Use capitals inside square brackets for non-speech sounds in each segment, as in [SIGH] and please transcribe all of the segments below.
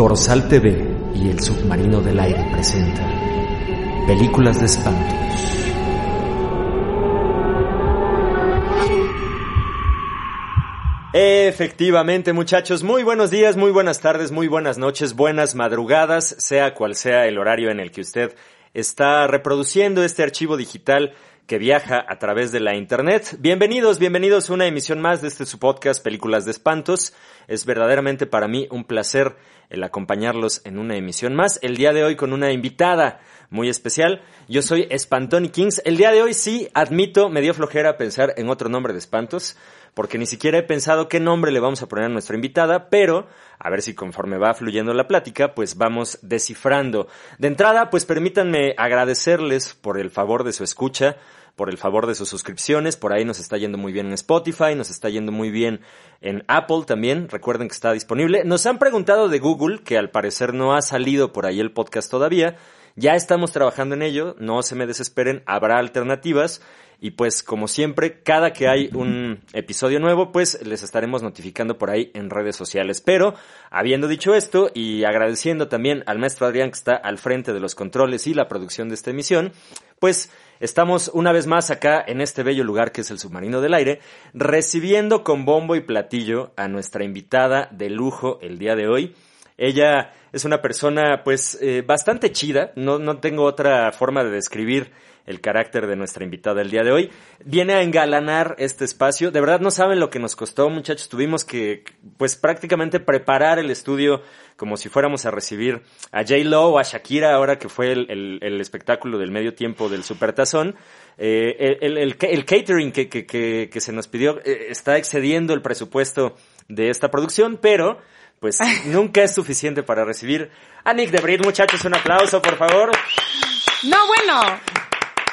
Dorsal TV y el Submarino del Aire presenta Películas de espantos. Efectivamente, muchachos, muy buenos días, muy buenas tardes, muy buenas noches, buenas madrugadas, sea cual sea el horario en el que usted está reproduciendo este archivo digital que viaja a través de la internet. Bienvenidos, bienvenidos a una emisión más de este su podcast Películas de Espantos. Es verdaderamente para mí un placer el acompañarlos en una emisión más. El día de hoy con una invitada muy especial. Yo soy Espantoni Kings. El día de hoy sí, admito, me dio flojera pensar en otro nombre de espantos porque ni siquiera he pensado qué nombre le vamos a poner a nuestra invitada, pero a ver si conforme va fluyendo la plática, pues vamos descifrando. De entrada, pues permítanme agradecerles por el favor de su escucha, por el favor de sus suscripciones, por ahí nos está yendo muy bien en Spotify, nos está yendo muy bien en Apple también, recuerden que está disponible. Nos han preguntado de Google, que al parecer no ha salido por ahí el podcast todavía, ya estamos trabajando en ello, no se me desesperen, habrá alternativas. Y pues como siempre, cada que hay un episodio nuevo, pues les estaremos notificando por ahí en redes sociales. Pero, habiendo dicho esto y agradeciendo también al maestro Adrián que está al frente de los controles y la producción de esta emisión, pues estamos una vez más acá en este bello lugar que es el Submarino del Aire, recibiendo con bombo y platillo a nuestra invitada de lujo el día de hoy. Ella es una persona pues eh, bastante chida, no, no tengo otra forma de describir el carácter de nuestra invitada el día de hoy. Viene a engalanar este espacio. De verdad no saben lo que nos costó, muchachos. Tuvimos que, pues prácticamente preparar el estudio como si fuéramos a recibir a J. Lo a Shakira ahora que fue el, espectáculo del medio tiempo del Supertazón. Eh, el, catering que, que, se nos pidió eh, está excediendo el presupuesto de esta producción, pero pues [LAUGHS] nunca es suficiente para recibir a Nick de Brit. Muchachos, un aplauso, por favor. No, bueno.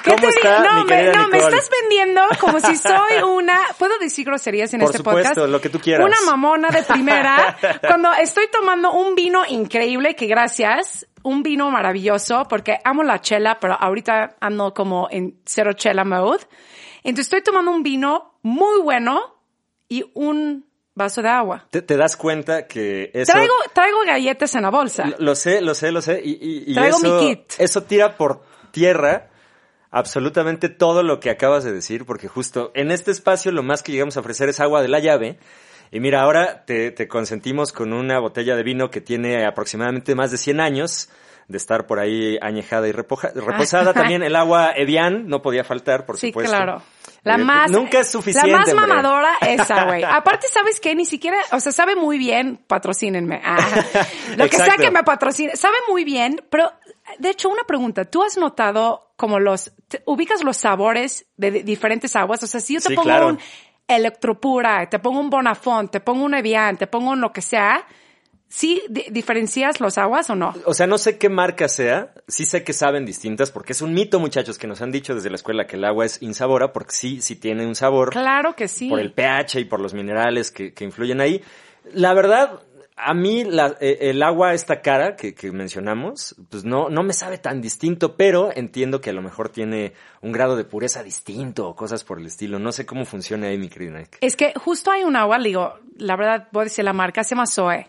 ¿Cómo está, no, mi me, no, me estás vendiendo como si soy [LAUGHS] una. ¿Puedo decir groserías en este podcast? Por supuesto, lo que tú quieras. Una mamona de primera. [LAUGHS] cuando estoy tomando un vino increíble, que gracias, un vino maravilloso, porque amo la chela, pero ahorita ando como en cero chela mode. Entonces estoy tomando un vino muy bueno y un vaso de agua. ¿Te, das cuenta que eso... Traigo, traigo galletas en la bolsa. Lo, sé, lo sé, lo sé. Y, traigo eso, mi kit. Eso tira por tierra absolutamente todo lo que acabas de decir, porque justo en este espacio lo más que llegamos a ofrecer es agua de la llave. Y mira, ahora te, te consentimos con una botella de vino que tiene aproximadamente más de 100 años de estar por ahí añejada y reposada. [LAUGHS] También el agua Evian no podía faltar, por sí, supuesto. Sí, claro. La más. Nunca es suficiente. La más hombre. mamadora, esa, güey. [LAUGHS] Aparte, ¿sabes qué? Ni siquiera, o sea, sabe muy bien, patrocínenme. Ah, [LAUGHS] lo que sea que me patrocine. Sabe muy bien, pero, de hecho, una pregunta. ¿Tú has notado como los, te- ubicas los sabores de, di- diferentes aguas? O sea, si yo te Sí, pongo claro. un Electropura, te pongo un Bonafont, te pongo un Evian, te pongo un lo que sea, ¿sí di- diferencias los aguas o no? O sea, no sé qué marca sea, sí sé que saben distintas, porque es un mito, muchachos, que nos han dicho desde la escuela que el agua es insabora, porque sí, sí tiene un sabor Claro que sí. por el pH y por los minerales que, que influyen ahí. La verdad, a mí la- eh, el agua esta cara que, que mencionamos, pues no, no me sabe tan distinto, pero entiendo que a lo mejor tiene un grado de pureza distinto o cosas por el estilo. No sé cómo funciona ahí, mi querido Nick. Es que justo hay un agua, digo, la verdad, voy a decir la marca, se llama Zoe.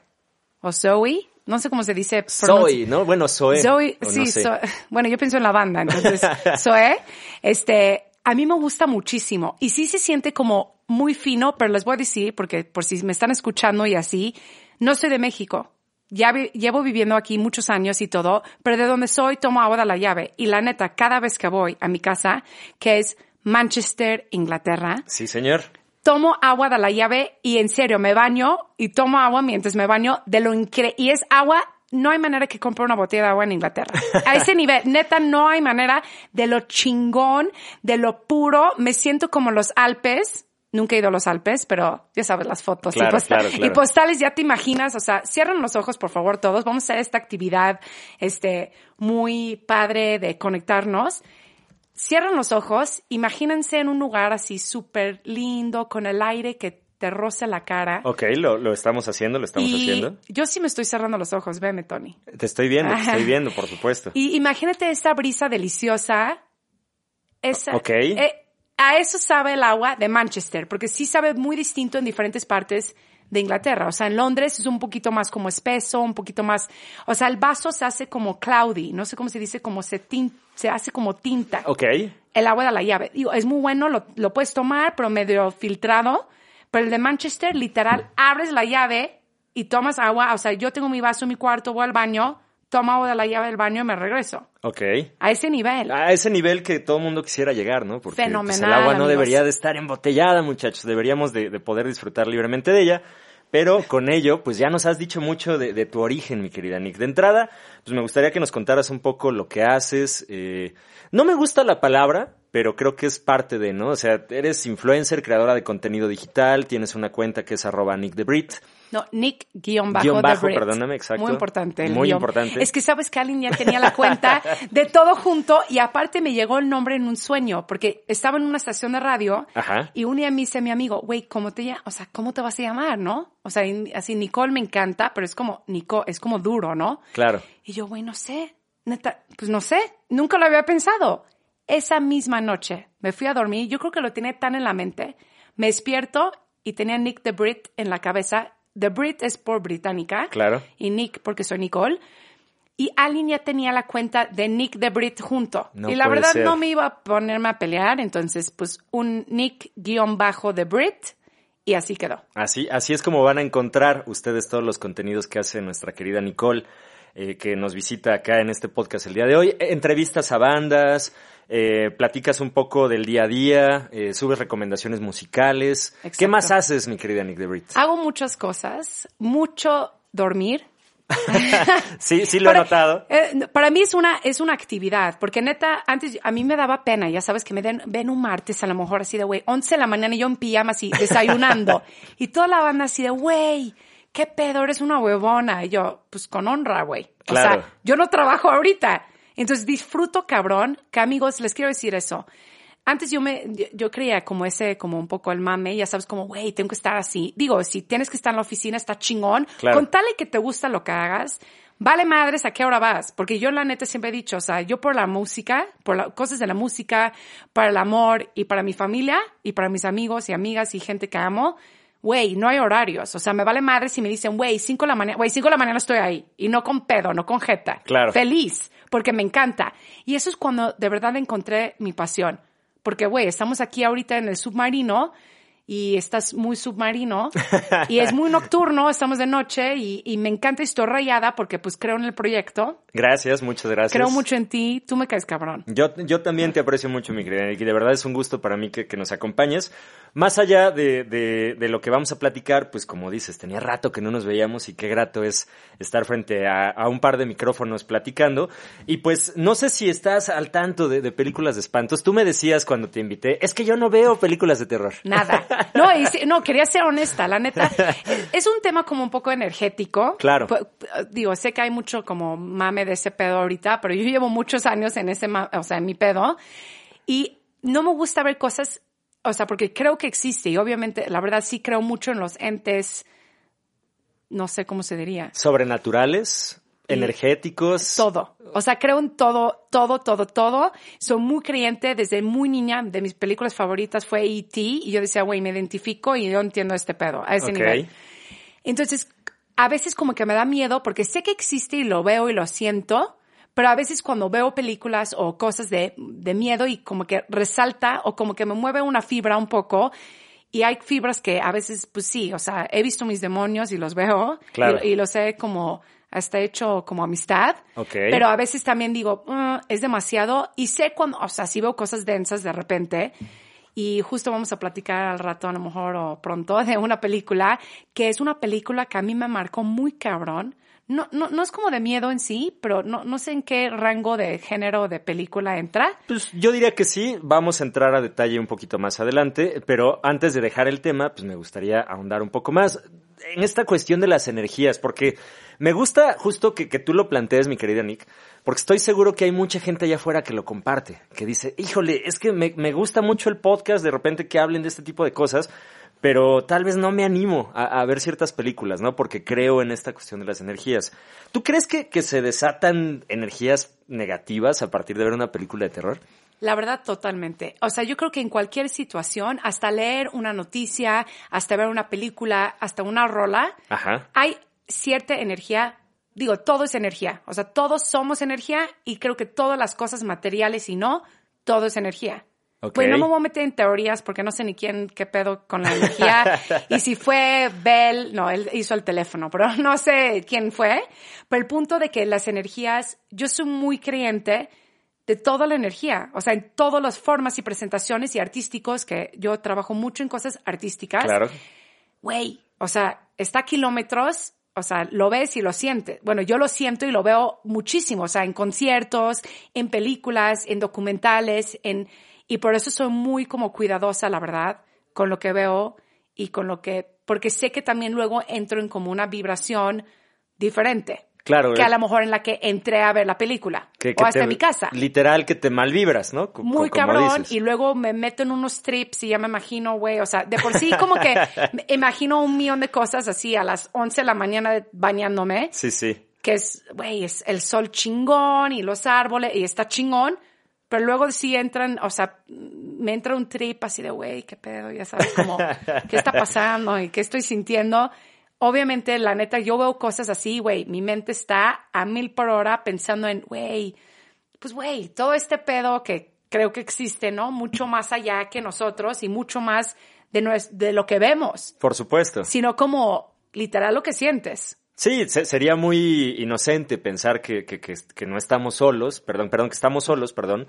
O Zoe, no sé cómo se dice. Soy, ¿no? Bueno. Zoe, no sí, sé. Zoe. [LAUGHS] bueno, yo pienso en la banda, entonces, [LAUGHS] Zoe, este, a mí me gusta muchísimo y sí se siente como muy fino, pero les voy a decir, porque por si me están escuchando y así, no soy de México. Ya vi- llevo viviendo aquí muchos años y todo, pero de donde soy tomo agua de la llave. Y la neta, cada vez que voy a mi casa, que es Manchester, Inglaterra, Sí, señor. Tomo agua de la llave y en serio me baño y tomo agua mientras me baño de lo increíble. Y es agua, no hay manera que compre una botella de agua en Inglaterra. A ese nivel, neta, no hay manera de lo chingón, de lo puro. Me siento como los Alpes Nunca he ido a los Alpes, pero ya sabes, las fotos y, posta- claro, claro. y postales, ya te imaginas, o sea, cierran los ojos, por favor, todos. Vamos a hacer esta actividad, este, muy padre de conectarnos. Cierran los ojos, imagínense en un lugar así súper lindo, con el aire que te roza la cara. Ok, lo, lo estamos haciendo, lo estamos y haciendo. yo sí me estoy cerrando los ojos, veme, Tony. Te estoy viendo, te estoy [LAUGHS] viendo, por supuesto. Y imagínate esta brisa deliciosa. Esa, Ok. eh, a eso sabe el agua de Manchester, porque sí sabe muy distinto en diferentes partes de Inglaterra. O sea, en Londres es un poquito más como espeso, un poquito más, o sea, el vaso se hace como cloudy, no sé cómo se dice, como se, tin- se hace como tinta. Ok, El agua de la llave. Digo, es muy bueno, lo, lo puedes tomar, pero medio filtrado. Pero el de Manchester, literal, abres la llave y tomas agua. O sea, yo tengo mi vaso en mi cuarto, voy al baño, tomo agua de la llave del baño y me regreso. ok. A ese nivel. A ese nivel que todo el mundo quisiera llegar, ¿no? Porque pues, Fenomenal, el agua no amigos. debería de estar embotellada, muchachos. Deberíamos de, de poder disfrutar libremente de ella. Pero con ello, pues ya nos has dicho mucho de, de tu origen, mi querida Nick. De entrada, pues me gustaría que nos contaras un poco lo que haces. eh, no me gusta la palabra, pero creo que es parte de, ¿no? O sea, eres influencer, creadora de contenido digital, tienes una cuenta que es arroba Nick de Brit. No, Nick guion bajo, Guión bajo, Brit. perdóname, exacto. Muy importante. el Muy guion. importante. Es que sabes que alguien ya tenía la cuenta de todo junto y aparte me llegó el nombre en un sueño porque estaba en una estación de radio Ajá. y un día me dice mi amigo, güey, ¿cómo te llamas? O sea, ¿cómo te vas a llamar, no? O sea, así Nicole me encanta, pero es como, Nico, es como duro, ¿no? Claro. Y yo, güey, no sé, neta, pues no sé, nunca lo había pensado. Esa misma noche me fui a dormir, yo creo que lo tenía tan en la mente, me despierto y tenía Nick the Brit en la cabeza. The Brit es por británica. Claro. Y Nick porque soy Nicole. Y alguien ya tenía la cuenta de Nick the Brit junto. No y la verdad ser. no me iba a ponerme a pelear, entonces pues un Nick guion bajo de Brit y así quedó. Así, así es como van a encontrar ustedes todos los contenidos que hace nuestra querida Nicole, eh, que nos visita acá en este podcast el día de hoy. Entrevistas a bandas, eh, platicas un poco del día a día, eh, subes recomendaciones musicales. ¿Qué Exacto. más haces, mi querida Nick de Brit? Hago muchas cosas, mucho dormir. [LAUGHS] Sí, sí lo he notado. eh, para mí es una, es una actividad, porque neta, antes a mí me daba pena, ya sabes, que me den, ven un martes a lo mejor así de, güey, 11 de la mañana y yo en pijama así, desayunando. [LAUGHS] y toda la banda así de, güey, qué pedo, eres una huevona. Y yo, pues con honra, güey. O Claro. sea, yo no trabajo ahorita. Entonces disfruto cabrón, que amigos, les quiero decir eso. Antes yo me, yo, yo creía como ese, como un poco el mame, ya sabes, como, güey, tengo que estar así. Digo, si tienes que estar en la oficina, está chingón. Claro. Con tal y que te gusta lo que hagas, vale madres a qué hora vas. Porque yo la neta siempre he dicho, o sea, yo por la música, por las cosas de la música, para el amor y para mi familia y para mis amigos y amigas y gente que amo, güey, no hay horarios. O sea, me vale madre si me dicen, güey, cinco de la mañana, güey, cinco de la mañana estoy ahí. Y no con pedo, no con jeta. Claro. Feliz, porque me encanta. Y eso es cuando de verdad encontré mi pasión. Porque, güey, estamos aquí ahorita en el submarino y estás muy submarino [LAUGHS] y es muy nocturno, estamos de noche y, y me encanta y estoy rayada porque pues creo en el proyecto, Gracias, muchas gracias. creo mucho en ti, tú me caes cabrón. Yo, yo también te aprecio mucho, mi querida y de verdad es un gusto para mí que, que nos acompañes. Más allá de, de, de lo que vamos a platicar, pues como dices, tenía rato que no nos veíamos y qué grato es estar frente a, a un par de micrófonos platicando. Y pues no sé si estás al tanto de, de películas de espantos. Tú me decías cuando te invité, es que yo no veo películas de terror. Nada. [LAUGHS] No, y no, quería ser honesta, la neta. Es un tema como un poco energético. Claro. Digo, sé que hay mucho como mame de ese pedo ahorita, pero yo llevo muchos años en ese, o sea, en mi pedo. Y no me gusta ver cosas, o sea, porque creo que existe y obviamente, la verdad sí creo mucho en los entes, no sé cómo se diría. Sobrenaturales, energéticos. Todo. O sea, creo en todo, todo, todo, todo. Soy muy creyente desde muy niña. De mis películas favoritas fue E.T. Y yo decía, güey, me identifico y yo entiendo este pedo a ese nivel. Entonces, a veces como que me da miedo porque sé que existe y lo veo y lo siento. Pero a veces cuando veo películas o cosas de, de miedo y como que resalta o como que me mueve una fibra un poco, y hay fibras que a veces, pues sí, o sea, he visto mis demonios y los veo Claro. y, y los he como hasta hecho como amistad. Pero a veces también digo, "Mm, es demasiado. Y sé cuando, o sea, si veo cosas densas de repente. Y justo vamos a platicar al rato, a lo mejor, o pronto, de una película que es una película que a mí me marcó muy cabrón. no, no, no es como de miedo en sí, pero no, no sé en qué rango de género de película entra. Pues yo diría que sí, vamos a entrar a detalle un poquito más adelante, pero antes de dejar el tema, pues me gustaría ahondar un poco más en esta cuestión de las energías, porque me gusta justo que, que tú lo plantees, mi querida Nick, porque estoy seguro que hay mucha gente allá afuera que lo comparte, que dice, híjole, es que me, me gusta mucho el podcast, de repente que hablen de este tipo de cosas, pero tal vez no me animo a, a, ver ciertas películas, ¿no? Porque creo en esta cuestión de las energías. ¿Tú crees que, que se desatan energías negativas a partir de ver una película de terror? La verdad, totalmente. O sea, yo creo que en cualquier situación, hasta leer una noticia, hasta ver una película, hasta una rola, Ajá. hay cierta energía. Digo, todo es energía. O sea, todos somos energía y creo que todas las cosas materiales y no, todo es energía. Ok. Pues no me voy a meter en teorías porque no sé ni quién, qué pedo con la energía. [LAUGHS] y si fue Bell, no, él hizo el teléfono, pero [LAUGHS] no sé quién fue. Pero el punto de que las energías, yo soy muy creyente de toda la energía, o sea, en todas las formas y presentaciones y artísticos, que yo trabajo mucho en cosas artísticas. Claro. Güey, o sea, está a kilómetros, o sea, lo ves y lo sientes. Bueno, yo lo siento y lo veo muchísimo, o sea, en conciertos, en películas, en documentales, en y por eso soy muy como cuidadosa, la verdad, con lo que veo y con lo que, porque sé que también luego entro en como una vibración diferente. Claro. Que a lo mejor en la que entré a ver la película. que- o que hasta te- mi casa. Literal que te malvibras, ¿no? Muy cabrón. dices. Y luego me meto en unos trips y ya me imagino, güey, o sea, de por sí como que [LAUGHS] me imagino un millón de cosas así a las 11 de la mañana de- bañándome Sí, sí. que es, güey, es el sol chingón y los árboles y está chingón, pero luego sí entran, o sea, me entra un trip así de, güey, qué pedo, ya sabes, como, qué está pasando y qué estoy sintiendo. Obviamente, la neta, yo veo cosas así, güey, mi mente está a mil por hora pensando en, güey, pues, güey, todo este pedo que creo que existe, ¿no? Mucho más allá que nosotros y mucho más de, de lo que vemos, Por supuesto. sino como literal lo que sientes. Sí, se- sería muy inocente pensar que, que, que, que no estamos solos, perdón, perdón, que estamos solos, perdón.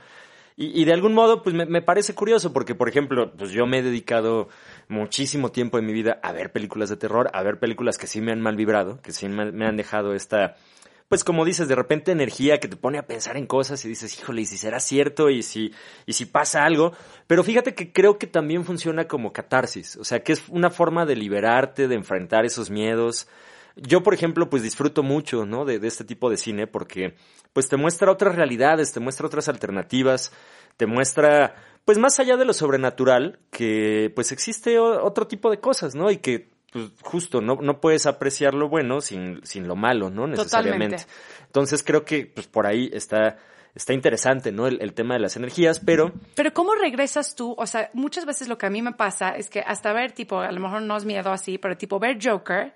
Y, y de algún modo, pues me, me parece curioso, porque, por ejemplo, pues yo me he dedicado muchísimo tiempo en mi vida a ver películas de terror, a ver películas que sí me han mal vibrado, que sí me, me han dejado esta, pues como dices, de repente energía que te pone a pensar en cosas y dices, híjole, ¿y si será cierto? ¿Y si, y si pasa algo? Pero fíjate que creo que también funciona como catarsis, o sea, que es una forma de liberarte, de enfrentar esos miedos. Yo, por ejemplo, pues disfruto mucho, ¿no? De, de este tipo de cine porque, pues te muestra otras realidades, te muestra otras alternativas, te muestra, pues más allá de lo sobrenatural, que pues existe otro tipo de cosas, ¿no? Y que, pues justo, no, no puedes apreciar lo bueno sin, sin lo malo, ¿no? Necesariamente. Totalmente. Entonces creo que, pues por ahí está, está interesante, ¿no? El, el tema de las energías, pero Pero ¿cómo regresas tú? O sea, muchas veces lo que a mí me pasa es que hasta ver, tipo, a lo mejor no es miedo así, pero tipo ver Joker,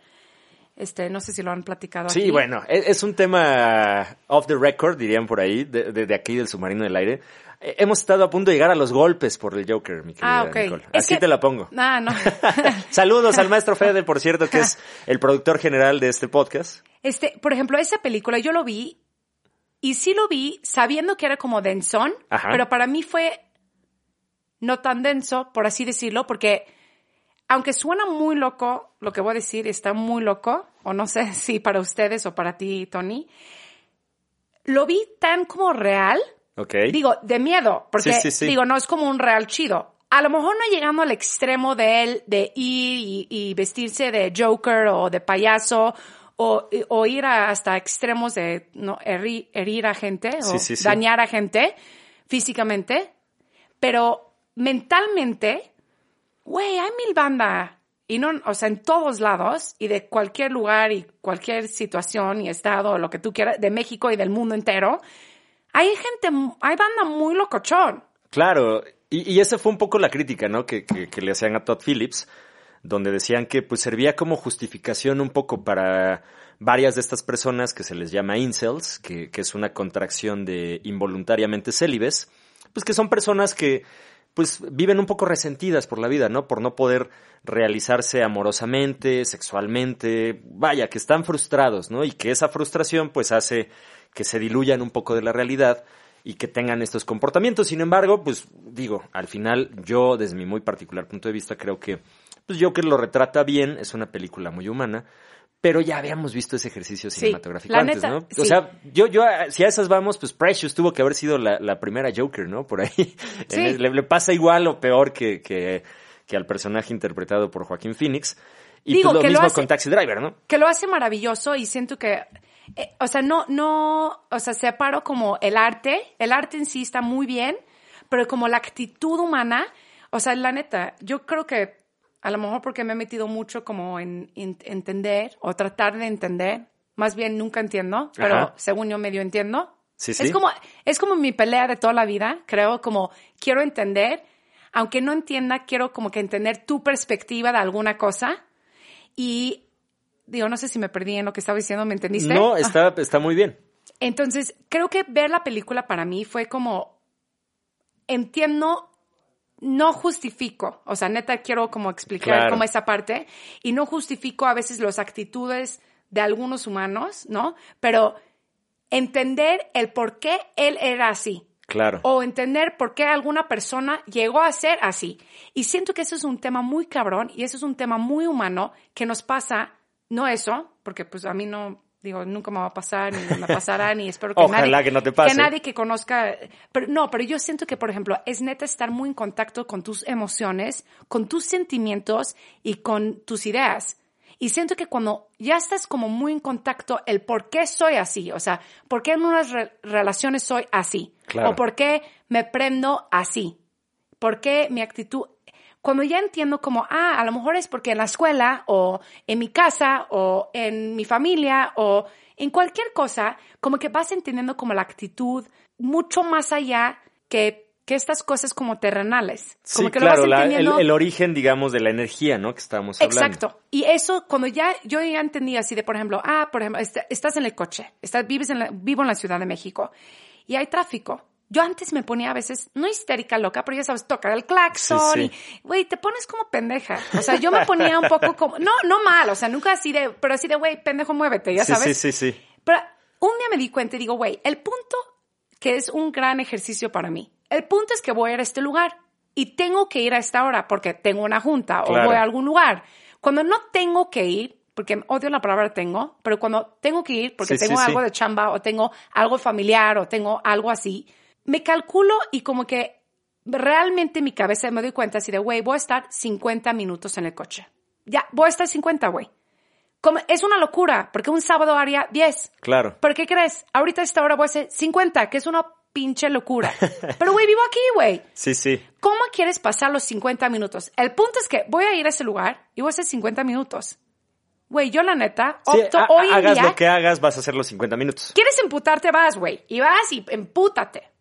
este, no sé si lo han platicado Sí, aquí. bueno, es, es un tema off the record, dirían por ahí, de, de- de aquí del submarino del aire. Hemos estado a punto de llegar a los golpes por el Joker, mi querida Ah, ok. Nicole. Así que- te la pongo. Ah, no. [LAUGHS] [LAUGHS] Saludos al maestro Fede, por cierto, que es [LAUGHS] el productor general de este podcast. Este, por ejemplo, esa película yo lo vi y sí lo vi sabiendo que era como densón, Ajá. pero para mí fue no tan denso, por así decirlo, porque aunque suena muy loco, lo que voy a decir está muy loco, o no sé si para ustedes o para ti, Tony, lo vi tan como real, Ok. digo, de miedo, porque Sí, sí, sí. digo, no es como un real chido. A lo mejor no llegando al extremo de él, de ir y, y vestirse de Joker o de payaso, o, o ir a- hasta extremos de no, herir, herir a gente o dañar a gente físicamente, pero mentalmente, güey, hay mil banda. Y no, o sea, en todos lados y de cualquier lugar y cualquier situación y estado, o lo que tú quieras, de México y del mundo entero, hay gente, hay banda muy locochón. Claro, y, y esa fue un poco la crítica, ¿no? Que, que, que le hacían a Todd Phillips, donde decían que pues servía como justificación un poco para varias de estas personas que se les llama incels, que, que es una contracción de involuntariamente célibes, pues que son personas que pues viven un poco resentidas por la vida, ¿no? Por no poder realizarse amorosamente, sexualmente, vaya, que están frustrados, ¿no? Y que esa frustración pues hace que se diluyan un poco de la realidad y que tengan estos comportamientos. Sin embargo, pues digo, al final yo desde mi muy particular punto de vista creo que pues Joker lo retrata bien, es una película muy humana, pero ya habíamos visto ese ejercicio cinematográfico antes, neta, ¿no? O sea, yo, yo, si a esas vamos, pues Precious tuvo que haber sido la, la primera Joker, ¿no? Por ahí. [LAUGHS] Sí. En el- le, le pasa igual o peor que, que, que al personaje interpretado por Joaquín Phoenix. Y Digo, pues lo que lo mismo hace- con Taxi Driver, ¿no? que lo hace maravilloso y siento que, eh, o sea, no, no, o sea, separo como el arte, el arte en sí está muy bien, pero como la actitud humana, o sea, la neta, yo creo que a lo mejor porque me he metido mucho como en, en- entender o tratar de entender, más bien nunca entiendo, pero Ajá. según yo medio entiendo. Sí, sí. Es como, es como mi pelea de toda la vida, creo, como quiero entender, aunque no entienda, quiero como que entender tu perspectiva de alguna cosa. Y digo, no sé si me perdí en lo que estaba diciendo, ¿me entendiste? No, Ah. está, está muy bien. Entonces, creo que ver la película para mí fue como, entiendo, no justifico, o sea, neta quiero como explicar Claro. como esa parte, y no justifico a veces las actitudes de algunos humanos, ¿no? Pero entender el por qué él era así. Claro. O entender por qué alguna persona llegó a ser así. Y siento que eso es un tema muy cabrón y eso es un tema muy humano que nos pasa, no eso, porque pues a mí no, digo, nunca me va a pasar, ni me pasará, ni espero [LAUGHS] que Ojalá nadie, que no te pase. Que nadie que conozca, pero no, pero yo siento que, por ejemplo, es neta estar muy en contacto con tus emociones, con tus sentimientos y con tus ideas. Y siento que cuando ya estás como muy en contacto, el por qué soy así, o sea, por qué en unas re- relaciones soy así, Claro. o por qué me prendo así, por qué mi actitud, cuando ya entiendo como, ah, a lo mejor es porque en la escuela, o en mi casa, o en mi familia, o en cualquier cosa, como que vas entendiendo como la actitud mucho más allá que, que estas cosas como terrenales. Como sí, que claro, lo vas la- el, entendiendo. el origen, digamos, de la energía, ¿no? Que estábamos hablando. Exacto. Y eso, cuando ya, yo ya entendí así de, por ejemplo, ah, por ejemplo, est- estás en el coche, estás, vives en la- vivo en la Ciudad de México y hay tráfico. Yo antes me ponía a veces, no histérica loca, pero ya sabes, tocar el claxon Sí, sí. y, güey, te pones como pendeja. O sea, yo me ponía un poco como, no, no mal, o sea, nunca así de, pero así de, güey, pendejo, muévete, ya Sí, sabes. sí, sí, sí. Pero un día me di cuenta y digo, güey, el punto que es un gran ejercicio para mí, el punto es que voy a ir a este lugar y tengo que ir a esta hora porque tengo una junta Claro. o voy a algún lugar. Cuando no tengo que ir, porque odio la palabra tengo, pero cuando tengo que ir porque Sí, sí, tengo sí. algo de chamba o tengo algo familiar o tengo algo así, me calculo y como que realmente en mi cabeza me doy cuenta así de, güey, voy a estar 50 minutos en el coche. Ya, voy a estar 50, güey. Como- Es una locura, porque un sábado haría 10. Claro. ¿Pero qué crees? Ahorita a esta hora voy a hacer 50, que es una pinche locura. [LAUGHS] Pero, güey, vivo aquí, güey. Sí, sí. ¿Cómo quieres pasar los 50 minutos? El punto es que voy a ir a ese lugar y voy a hacer 50 minutos. Güey, yo la neta, opto hoy en hagas día... lo que hagas, vas a hacer los 50 minutos. ¿Quieres emputarte? Vas, güey. Y vas y empútate.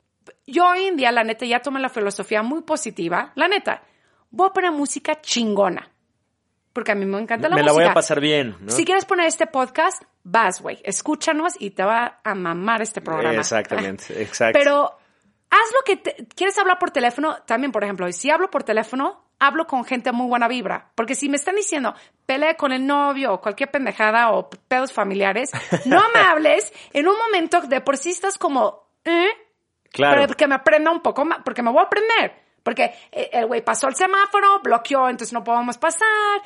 Yo hoy en día, la neta, ya tomé la filosofía muy positiva. La neta, voy a poner música chingona. Porque a mí me encanta la Me música. la voy a pasar bien, ¿no? Si quieres poner este podcast, vas, güey. Escúchanos y te va a mamar este programa. Exactamente, [LAUGHS] exacto. Pero haz lo que te- quieres hablar por teléfono. También, por ejemplo, si hablo por teléfono, hablo con gente muy buena vibra. Porque si me están diciendo, pelea con el novio o cualquier pendejada o pedos familiares, [LAUGHS] no me hables en un momento de por sí estás como, ¿eh? Claro. Pero que me aprenda un poco más, porque me voy a aprender. Porque eh, el güey pasó el semáforo, bloqueó, entonces no podemos pasar.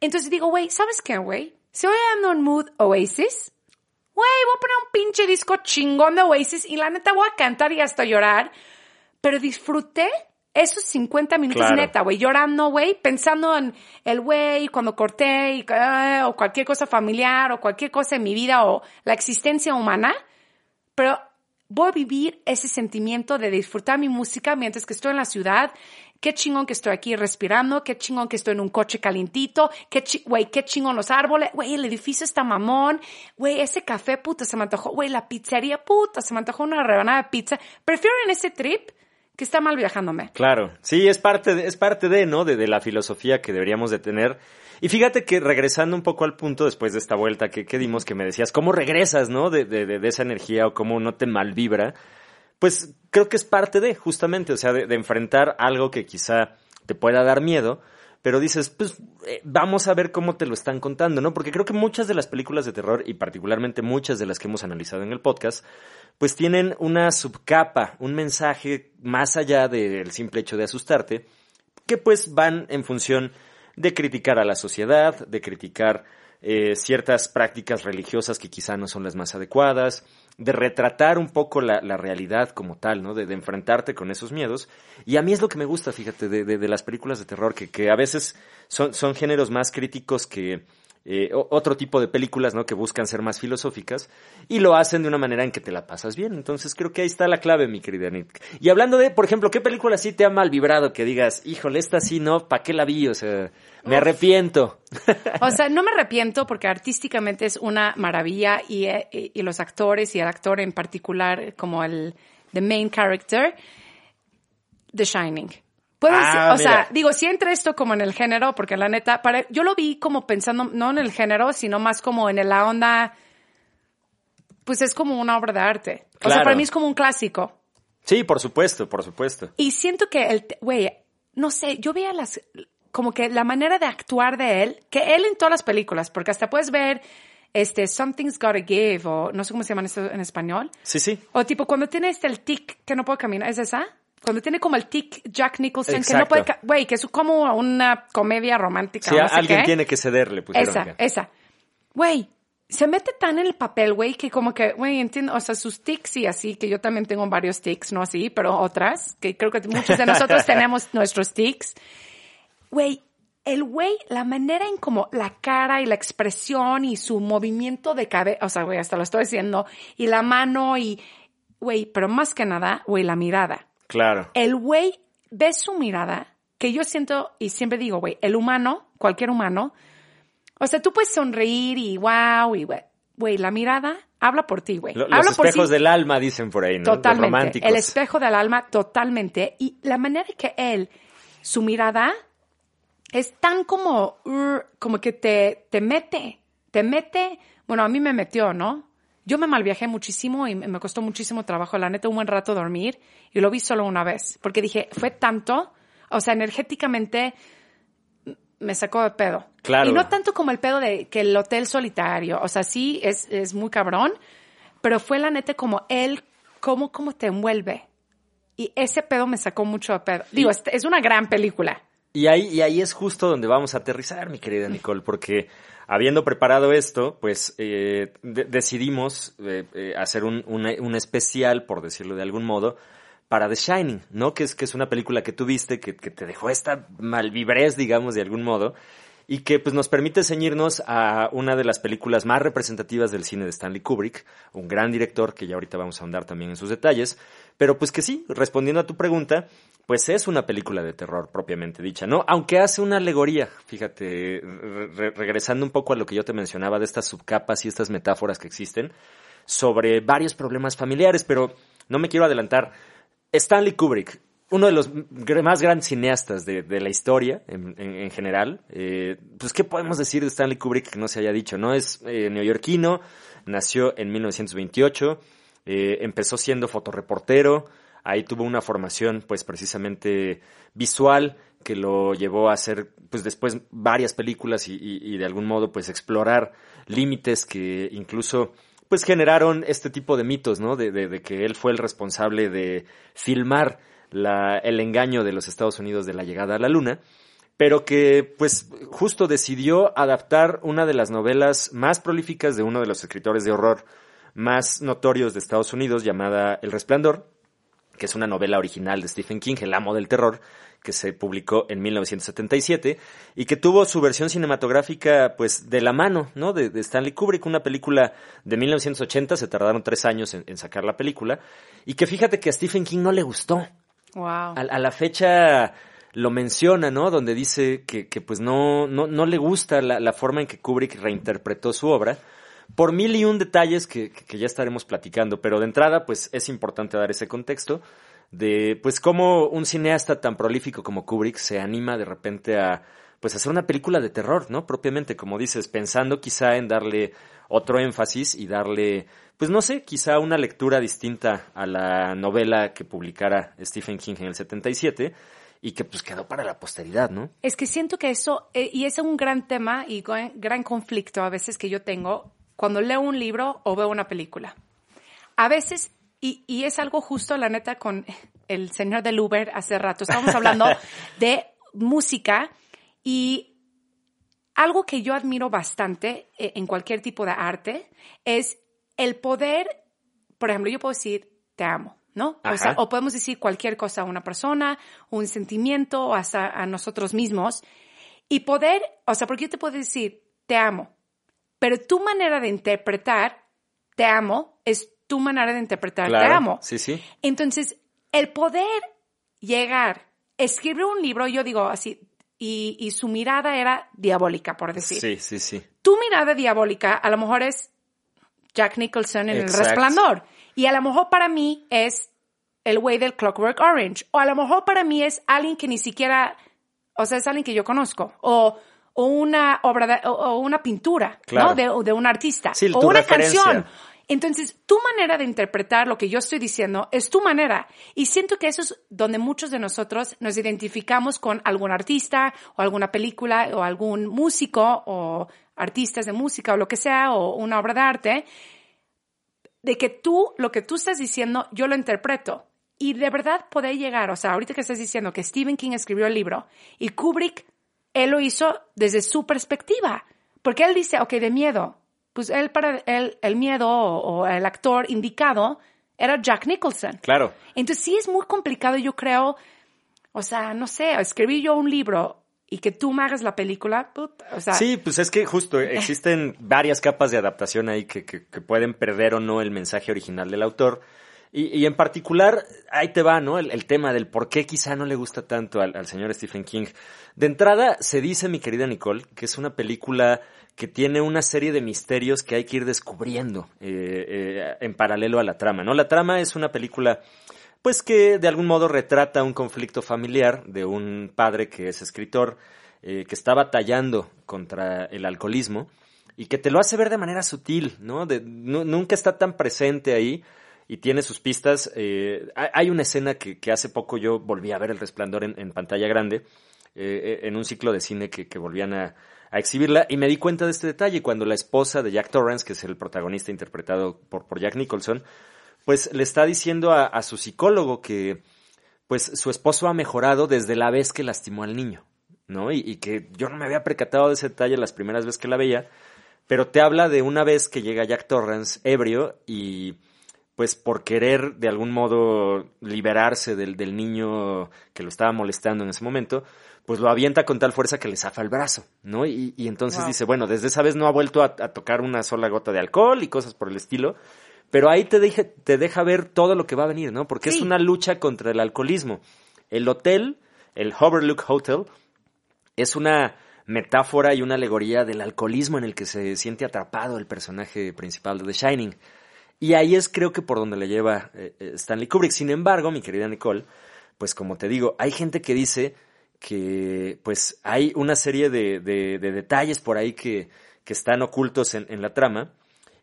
Entonces digo, güey, ¿sabes qué, güey? Si hoy ando en mood Oasis, güey, voy a poner un pinche disco chingón de Oasis y la neta voy a cantar y hasta llorar. Pero disfruté esos 50 minutos Claro. neta, güey, llorando, güey, pensando en el güey cuando corté y, ah, o cualquier cosa familiar o cualquier cosa en mi vida o la existencia humana pero voy a vivir ese sentimiento de disfrutar mi música mientras que estoy en la ciudad. Qué chingón que estoy aquí respirando, qué chingón que estoy en un coche calientito, qué güey, qué chingón los árboles, güey, el edificio está mamón, güey, ese café, puta, se me antojó, güey, la pizzería, puta, se me antojó una rebanada de pizza. Prefiero en ese trip que está mal viajándome. Claro, sí, es parte de, es parte de, ¿no? De, de la filosofía que deberíamos de tener. Y fíjate que regresando un poco al punto después de esta vuelta que, que dimos, que me decías, ¿cómo regresas, no? De, de, de- esa energía o cómo no te malvibra. Pues creo que es parte de, justamente, o sea, de, de enfrentar algo que quizá te pueda dar miedo, pero dices, pues eh, vamos a ver cómo te lo están contando, ¿no? Porque creo que muchas de las películas de terror, y particularmente muchas de las que hemos analizado en el podcast, pues tienen una subcapa, un mensaje más allá del simple hecho de asustarte, que pues van en función de criticar a la sociedad, de criticar eh, ciertas prácticas religiosas que quizá no son las más adecuadas, de retratar un poco la, realidad como tal, ¿no? De, enfrentarte con esos miedos. Y a mí es lo que me gusta, fíjate, de, de, las películas de terror, que, que a veces son, son géneros más críticos que, eh, otro tipo de películas, ¿no? Que buscan ser más filosóficas y lo hacen de una manera en que te la pasas bien. Entonces creo que ahí está la clave, mi querida Nick. Y hablando de, por ejemplo, ¿qué película sí te ha mal vibrado? Que digas, híjole, esta sí, ¿no? ¿Para qué la vi? O sea, me arrepiento. O sea, no me arrepiento porque artísticamente es una maravilla y, eh, y los actores y el actor en particular como el the main character, The Shining. Puedes, ah, o sea, digo, si entra esto como en el género, porque la neta, para, yo lo vi como pensando, no en el género, sino más como en la onda, pues es como una obra de arte. O sea, para mí es como un clásico. Sí, por supuesto, por supuesto. Y siento que el, güey, no sé, yo veía las, como que la manera de actuar de él, que él en todas las películas, porque hasta puedes ver, este, Something's Gotta Give, o no sé cómo se llama esto en español. Sí, sí. O tipo, cuando tiene este el tic que no puedo caminar, ¿es esa? Cuando tiene como el tic Jack Nicholson que no puede, güey, que es como una comedia romántica. Sí, alguien tiene que cederle. esa, esa. Güey, se mete tan en el papel, güey, que como que, güey, entiendo, o sea, sus tics y así, que yo también tengo varios tics, no así, pero otras, que creo que muchos de nosotros [LAUGHS] tenemos nuestros tics. Güey, el güey, la manera en como la cara y la expresión y su movimiento de cabeza, o sea, güey, hasta lo estoy diciendo, y la mano y, güey, pero más que nada, güey, la mirada. Claro. El güey ve su mirada, que yo siento y siempre digo, güey, el humano, cualquier humano, o sea, tú puedes sonreír y wow, y güey, la mirada habla por ti, güey. Los espejos del alma, dicen por ahí, ¿no? Totalmente. el espejo del alma, totalmente. Y la manera que él, su mirada, es tan como, como que te, te mete, te mete, bueno, a mí me metió, ¿no? Yo me malviajé muchísimo y me costó muchísimo trabajo, la neta, un buen rato dormir y lo vi solo una vez, porque dije, fue tanto, o sea, energéticamente me sacó de pedo. Claro. Y no tanto como el pedo de que el hotel solitario, o sea, sí es, es muy cabrón, pero fue la neta como él, cómo, cómo te envuelve. Y ese pedo me sacó mucho de pedo. Digo, es una gran película. Y ahí, y ahí es justo donde vamos a aterrizar, mi querida Nicole, porque habiendo preparado esto, pues eh, decidimos eh, eh, hacer un, un, especial, por decirlo de algún modo, para The Shining, ¿no? Que es, que es una película que tuviste, que, que te dejó esta malvibrez, digamos, de algún modo, y que pues nos permite ceñirnos a una de las películas más representativas del cine de Stanley Kubrick, un gran director que ya ahorita vamos a ahondar también en sus detalles, pero pues que sí, respondiendo a tu pregunta, pues es una película de terror propiamente dicha, ¿no? Aunque hace una alegoría, fíjate, regresando un poco a lo que yo te mencionaba de estas subcapas y estas metáforas que existen sobre varios problemas familiares, pero no me quiero adelantar. Stanley Kubrick, uno de los más grandes cineastas de, la historia en, general, eh, pues ¿qué podemos decir de Stanley Kubrick que no se haya dicho? ¿No? Es eh, neoyorquino, nació en 1928, eh, empezó siendo fotoreportero, Ahí tuvo una formación, pues precisamente visual, que lo llevó a hacer, pues después varias películas y, de algún modo, pues explorar límites que incluso, pues generaron este tipo de mitos, ¿no? De, que él fue el responsable de filmar la, el engaño de los Estados Unidos de la llegada a la Luna pero que pues justo decidió adaptar una de las novelas más prolíficas de uno de los escritores de horror más notorios de Estados Unidos llamada El Resplandor, que es una novela original de Stephen King, El amo del terror, que se publicó en 1977 y que tuvo su versión cinematográfica pues de la mano, ¿no? De, Stanley Kubrick, una película de 1980, se tardaron tres años en, sacar la película y que fíjate que a Stephen King no le gustó. Wow. A, la fecha lo menciona, ¿no? Donde dice que, que pues no, no, no le gusta la, la forma en que Kubrick reinterpretó su obra por mil y un detalles que, que, ya estaremos platicando, pero de entrada, pues es importante dar ese contexto de, pues, cómo un cineasta tan prolífico como Kubrick se anima de repente a, pues, hacer una película de terror, ¿no? Propiamente, como dices, pensando quizá en darle otro énfasis y darle, pues, no sé, quizá una lectura distinta a la novela que publicara Stephen King en el 77 y que pues quedó para la posteridad, ¿no? Es que siento que eso, eh, y es un gran tema y gran conflicto a veces que yo tengo cuando leo un libro o veo una película. A veces, y, y es algo justo, la neta, con el señor del Uber hace rato, estábamos hablando [LAUGHS] de música y algo que yo admiro bastante eh, en cualquier tipo de arte es el poder, por ejemplo, yo puedo decir, te amo. ¿no? O, sea, o, podemos decir cualquier cosa a una persona, un sentimiento, o hasta a nosotros mismos. Y poder, o sea, porque yo te puedo decir, te amo, pero tu manera de interpretar, te amo, es tu manera de interpretar, te amo. Sí, sí. Entonces, el poder llegar, escribir un libro, yo digo así, y, su mirada era diabólica, por decir. Sí, sí, sí. Tu mirada diabólica a lo mejor es Jack Nicholson en El Resplandor. Y a lo mejor para mí es el güey del Clockwork Orange. O a lo mejor para mí es alguien que ni siquiera, o sea, es alguien que yo conozco. O, o una obra, de, o, una pintura, ¿no? De, de, un artista. Sí, o una referencia. canción. Entonces, tu manera de interpretar lo que yo estoy diciendo es tu manera. Y siento que eso es donde muchos de nosotros nos identificamos con algún artista o alguna película o algún músico o artistas de música o lo que sea o una obra de arte. De que tú, lo que tú estás diciendo, yo lo interpreto. Y de verdad poder llegar, o sea, ahorita que estás diciendo que Stephen King escribió el libro y Kubrick, él lo hizo desde su perspectiva. Porque él dice, ok, de miedo, pues él para él el miedo o, el actor indicado era Jack Nicholson. Claro. Entonces sí es muy complicado, yo creo, o sea, no sé, escribí yo un libro y que tú me hagas la película, o sea... Sí, pues es que justo [LAUGHS] existen varias capas de adaptación ahí que, que, pueden perder o no el mensaje original del autor. Y, y en particular, ahí te va, ¿no? El, tema del por qué quizá no le gusta tanto al, señor Stephen King. De entrada, se dice, mi querida Nicole, que es una película que tiene una serie de misterios que hay que ir descubriendo eh, eh, en paralelo a la trama, ¿no? La trama es una película, pues que de algún modo retrata un conflicto familiar de un padre que es escritor, eh, que está batallando contra el alcoholismo y que te lo hace ver de manera sutil, ¿no? nunca está tan presente ahí y tiene sus pistas. hay una escena que, hace poco yo volví a ver El Resplandor en, pantalla grande, en un ciclo de cine que volvían a exhibirla y me di cuenta de este detalle cuando la esposa de Jack Torrance, que es el protagonista interpretado por, por Jack Nicholson, pues le está diciendo a, su psicólogo que pues su esposo ha mejorado desde la vez que lastimó al niño, ¿no? Y, que yo no me había percatado de ese detalle las primeras veces que la veía, pero te habla de una vez que llega Jack Torrance ebrio y pues por querer de algún modo liberarse del, del niño que lo estaba molestando en ese momento, pues lo avienta con tal fuerza que le zafa el brazo, ¿no? Y, entonces dice, bueno, desde esa vez no ha vuelto a, tocar una sola gota de alcohol y cosas por el estilo, pero ahí te, deja, te deja ver todo lo que va a venir, ¿no? Porque es una lucha contra el alcoholismo. El hotel, el Overlook Hotel, es una metáfora y una alegoría del alcoholismo en el que se siente atrapado el personaje principal de The Shining. Y ahí es creo que por donde le lleva eh, eh, Stanley Kubrick. Sin embargo, mi querida Nicole, pues como te digo, hay gente que dice que pues hay una serie de, de, detalles por ahí que, que están ocultos en, en, la trama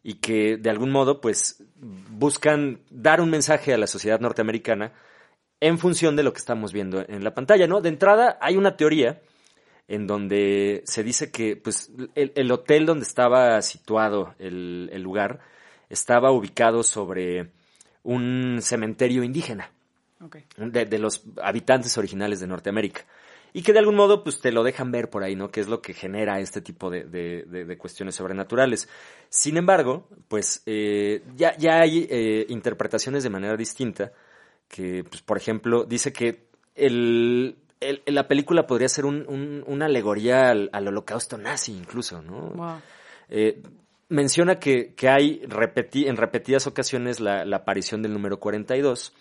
y que de algún modo pues buscan dar un mensaje a la sociedad norteamericana en función de lo que estamos viendo en la pantalla, ¿no? De entrada hay una teoría en donde se dice que pues el, el hotel donde estaba situado el, el lugar estaba ubicado sobre un cementerio indígena de, de, los habitantes originales de Norteamérica y que de algún modo pues te lo dejan ver por ahí, ¿no? Que es lo que genera este tipo de, de, cuestiones sobrenaturales. Sin embargo, pues eh, ya, ya hay eh, interpretaciones de manera distinta, que pues por ejemplo dice que el, la película podría ser un, una alegoría al, holocausto nazi incluso, ¿no? Eh, menciona que, que hay en repetidas ocasiones la, aparición del número 42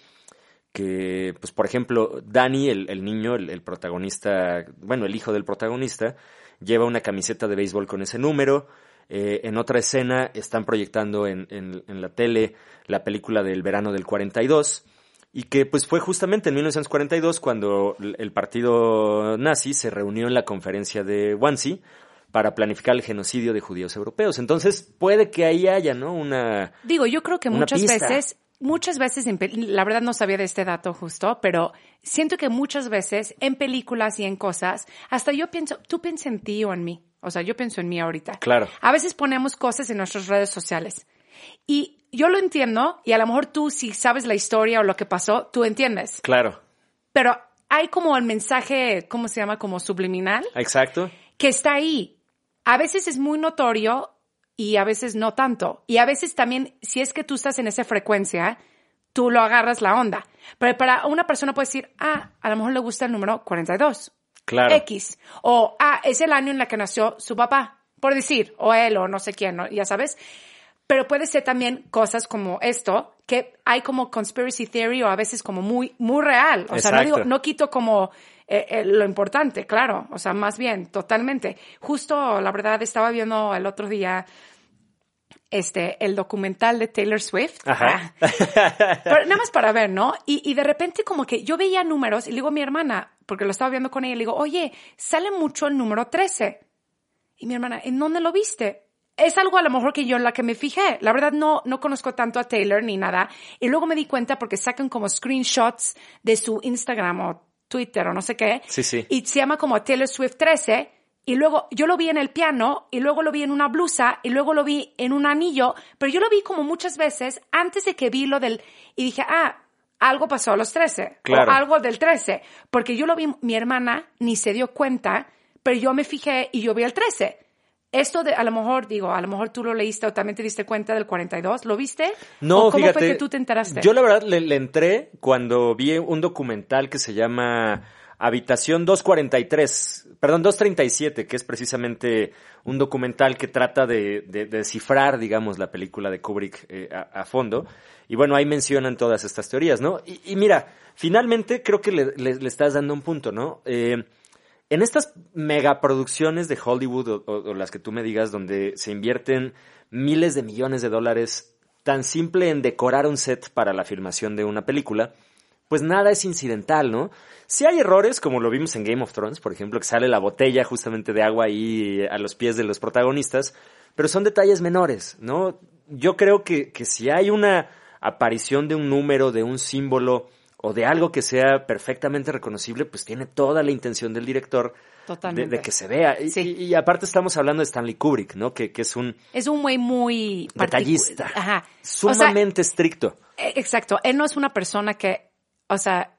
que, pues por ejemplo, Danny, el, niño, el, protagonista, bueno, el hijo del protagonista, lleva una camiseta de béisbol con ese número. Eh, en otra escena están proyectando en, en, la tele la película del verano del 42 y que pues fue justamente en 1942 cuando el partido nazi se reunió en la conferencia de Wannsee para planificar el genocidio de judíos europeos. Entonces puede que ahí haya, ¿no? Una... Digo, yo creo que muchas veces muchas veces, la verdad no sabía de este dato justo, pero siento que muchas veces en películas y en cosas, hasta yo pienso, tú piensas en ti o en mí. O sea, yo pienso en mí ahorita. Claro. A veces ponemos cosas en nuestras redes sociales. Y yo lo entiendo, y a lo mejor tú, si sabes la historia o lo que pasó, tú entiendes. Claro. Pero hay como el mensaje, ¿cómo se llama? Como subliminal. Exacto. Que está ahí. A veces es muy notorio y a veces no tanto. Y a veces también, si es que tú estás en esa frecuencia, tú lo agarras la onda. Pero para una persona puede decir, ah, a lo mejor le gusta el número 42. Claro. X. O, ah, es el año en el que nació su papá, por decir, o él, o no sé quién, ¿no? ya sabes. Pero puede ser también cosas como esto, que hay como conspiracy theory o a veces como muy, muy real. O sea, no, digo, no quito como eh, eh, lo importante, claro. O sea, más bien, totalmente. Justo, la verdad, estaba viendo el otro día este, el documental de Taylor Swift. Ajá. Ah. Pero nada más para ver, ¿no? Y, y de repente como que yo veía números y le digo a mi hermana, porque lo estaba viendo con ella, le digo, oye, sale mucho el número 13. Y mi hermana, ¿en dónde lo viste? es algo a lo mejor que yo en la que me fijé. La verdad no, no conozco tanto a Taylor ni nada. Y luego me di cuenta porque sacan como screenshots de su Instagram o Twitter o no sé qué. Sí, sí. Y se llama como Taylor Swift 13. Y luego yo lo vi en el piano y luego lo vi en una blusa y luego lo vi en un anillo. Pero yo lo vi como muchas veces antes de que vi lo del... Y dije, ah, algo pasó a los 13. Claro. O algo del 13. Porque yo lo vi, mi hermana ni se dio cuenta, pero yo me fijé y yo vi el 13. Esto de, a lo mejor, digo, a lo mejor tú lo leíste o también te diste cuenta del 42, ¿lo viste? No, ¿O ¿Cómo fíjate. fue que tú te enteraste? Yo la verdad le, le entré cuando vi un documental que se llama Habitación 243, perdón, 237, que es precisamente un documental que trata de, de- de descifrar, digamos, la película de Kubrick eh, a, a fondo. Y bueno, ahí mencionan todas estas teorías, ¿no? Y, y mira, finalmente creo que le, le- le estás dando un punto, ¿no? Eh, en estas megaproducciones de Hollywood o, las que tú me digas, donde se invierten miles de millones de dólares tan simple en decorar un set para la filmación de una película, pues nada es incidental, ¿no? Si hay errores, como lo vimos en Game of Thrones, por ejemplo, que sale la botella justamente de agua ahí a los pies de los protagonistas, pero son detalles menores, ¿no? Yo creo que, que si hay una aparición de un número, de un símbolo o de algo que sea perfectamente reconocible, pues tiene toda la intención del director de, que se vea. Y, Sí. y- y aparte estamos hablando de Stanley Kubrick, ¿no? Que, que es un Es un güey muy... detallista, Ajá. O sea, sumamente estricto. eh, exacto. Él no es una persona que, o sea,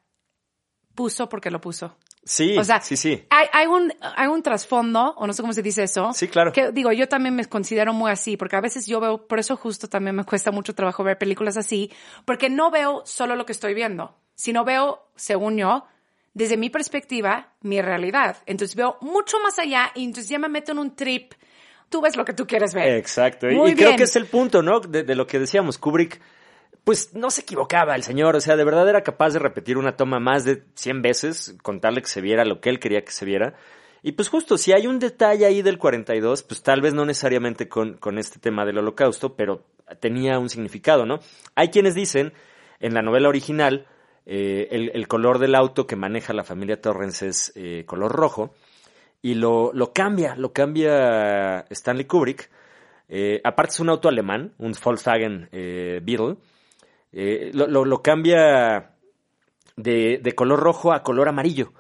puso porque lo puso. Sí, O sea, sí, sí. Hay, hay un, hay un trasfondo, o no sé cómo se dice eso. Sí, claro. Que digo, yo también me considero muy así, porque a veces yo veo, por eso justo también me cuesta mucho trabajo ver películas así, porque no veo solo lo que estoy viendo, sino veo, según yo, desde mi perspectiva, mi realidad. Entonces veo mucho más allá y entonces ya me meto en un trip. Tú ves lo que tú quieres ver. Exacto. Y- Muy y creo que es el punto, ¿no? De, de lo que decíamos, Kubrick, pues no se equivocaba el señor, o sea, de verdad era capaz de repetir una toma más de 100 veces, contarle que se viera lo que él quería que se viera. Y pues justo, si hay un detalle ahí del 42, pues tal vez no necesariamente con, con este tema del holocausto, pero tenía un significado, ¿no? Hay quienes dicen, en la novela original, eh, el, color del auto que maneja la familia Torrens es eh, color rojo, y lo, lo cambia, lo cambia Stanley Kubrick. Eh, aparte es un auto alemán, un Volkswagen Beetle. Eh, lo, lo- lo cambia de, de color rojo a color amarillo.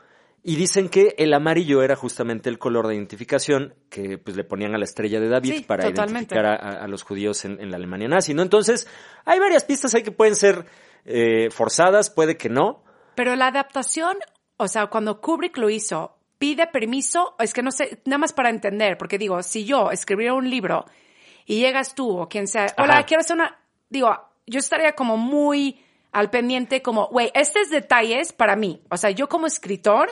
Y dicen que el amarillo era justamente el color de identificación que pues le ponían a la estrella de David Sí, para totalmente. identificar a, los judíos en, en la Alemania nazi, ¿no? Entonces, hay varias pistas ahí que pueden ser eh, forzadas, puede que no. Pero la adaptación, o sea, cuando Kubrick lo hizo, pide permiso, es que no sé, nada más para entender, porque digo, si yo escribiera un libro y llegas tú o quien sea, hola, Ajá. quiero hacer una, digo, yo estaría como muy al pendiente, como, güey, estos detalles para mí, o sea, yo como escritor,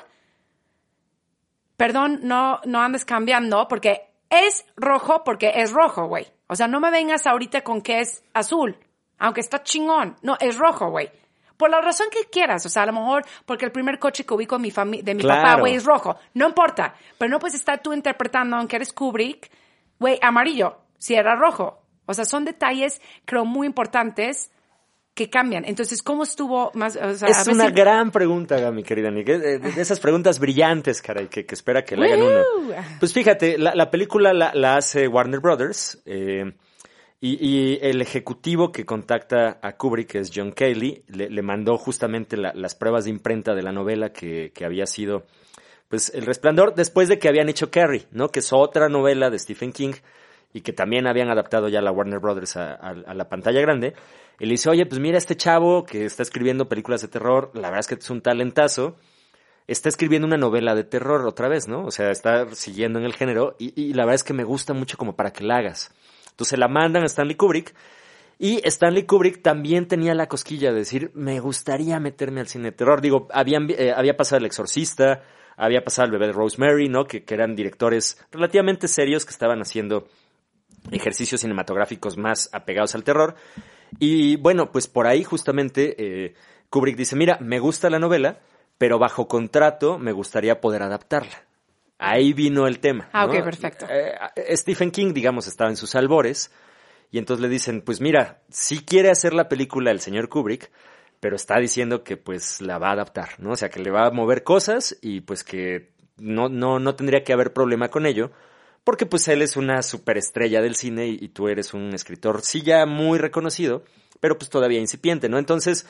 perdón, no, no andes cambiando, porque es rojo porque es rojo, güey. O sea, no me vengas ahorita con que es azul, aunque está chingón. No, es rojo, güey. Por la razón que quieras, o sea, a lo mejor porque el primer coche que ubico en mi de mi papá, güey, es rojo. No importa. Pero no puedes estar tú interpretando, aunque eres Kubrick, güey, amarillo, si era rojo. O sea, son detalles, creo, muy importantes que cambian. Entonces, ¿cómo estuvo más? O sea, a Es una gran pregunta, mi querida Nick. De, de- esas preguntas brillantes, caray, que, que espera que le hagan uno. Pues fíjate, la, la película la, la hace Warner Brothers eh, y, y el ejecutivo que contacta a Kubrick, que es John Cayley, le, le mandó justamente la- las pruebas de imprenta de la novela que, que había sido pues El Resplandor después de que habían hecho Carrie, ¿no? Que es otra novela de Stephen King y que también habían adaptado ya la Warner Brothers a, la pantalla grande. Y le dice, oye, pues mira este chavo que está escribiendo películas de terror, la verdad es que es un talentazo. está escribiendo una novela de terror otra vez, ¿no? O sea, está siguiendo en el género y, la verdad es que me gusta mucho como para que la hagas. Entonces la mandan a Stanley Kubrick y Stanley Kubrick también tenía la cosquilla de decir, me gustaría meterme al cine de terror. Digo, habían, eh, había pasado El Exorcista, había pasado El bebé de Rosemary, ¿no? Que eran directores relativamente serios que estaban haciendo ejercicios cinematográficos más apegados al terror. Y bueno, pues por ahí justamente eh, Kubrick dice, mira, me gusta la novela, pero bajo contrato me gustaría poder adaptarla. Ahí vino el tema. Ah, ¿no? ok, perfecto. Eh, Stephen King, digamos, estaba en sus albores y entonces le dicen, pues mira, sí quiere hacer la película el señor Kubrick, pero está diciendo que pues la va a adaptar, ¿no? O sea, que le va a mover cosas y pues que no, no, no tendría que haber problema con ello, porque pues él es una superestrella del cine y, y tú eres un escritor, sí ya muy reconocido, pero pues todavía incipiente, ¿no? Entonces,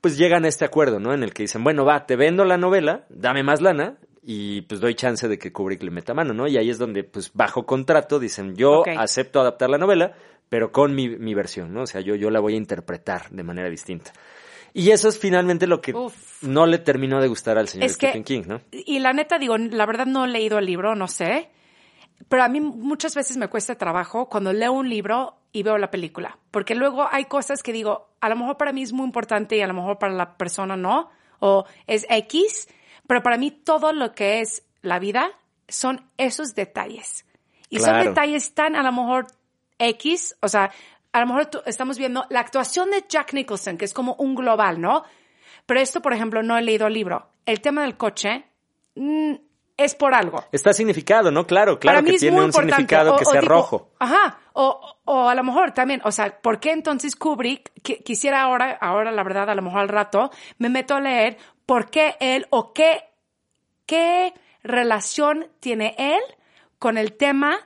pues llegan a este acuerdo, ¿no? En el que dicen, bueno, va, te vendo la novela, dame más lana y pues doy chance de que Kubrick le meta mano, ¿no? Y ahí es donde, pues bajo contrato, dicen, yo acepto adaptar la novela, pero con mi, mi versión, ¿no? O sea, yo, yo la voy a interpretar de manera distinta. Y eso es finalmente lo que Uf. no le terminó de gustar al señor Es que- Stephen King, ¿no? Y la neta, digo, la verdad no he leído el libro, no sé. Pero a mí muchas veces me cuesta trabajo cuando leo un libro y veo la película. Porque luego hay cosas que digo, a lo mejor para mí es muy importante y a lo mejor para la persona no. O es X. Pero para mí todo lo que es la vida son esos detalles. Y son Claro. detalles tan a lo mejor X, o sea, a lo mejor tú- estamos viendo la actuación de Jack Nicholson, que es como un global, ¿no? Pero esto, por ejemplo, no he leído el libro. El tema del coche mm, es por algo. Está significado, ¿no? Claro, claro Para mí que es tiene muy un importante. significado O- que o sea rojo. Ajá. O, o a lo mejor también, o sea, ¿por qué entonces Kubrick, qui- quisiera ahora, ahora la verdad, a lo mejor al rato, me meto a leer por qué él o qué, qué relación tiene él con el tema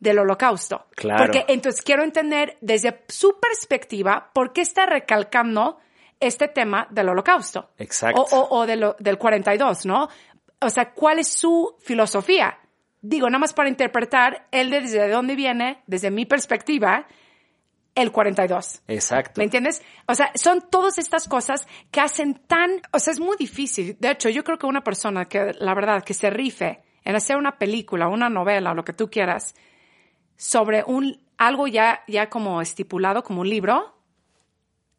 del holocausto? Claro. Porque entonces quiero entender desde su perspectiva por qué está recalcando este tema del holocausto. Exacto. O, o, o de lo- del 42, ¿no? O sea, ¿cuál es su filosofía? Digo, nada más para interpretar él desde dónde viene, desde mi perspectiva, el 42. Exacto. ¿Me entiendes? O sea, son todas estas cosas que hacen tan, o sea, es muy difícil. De hecho, yo creo que una persona que, la verdad, que se rife en hacer una película, una novela, o lo que tú quieras, sobre un, algo ya, ya como estipulado, como un libro,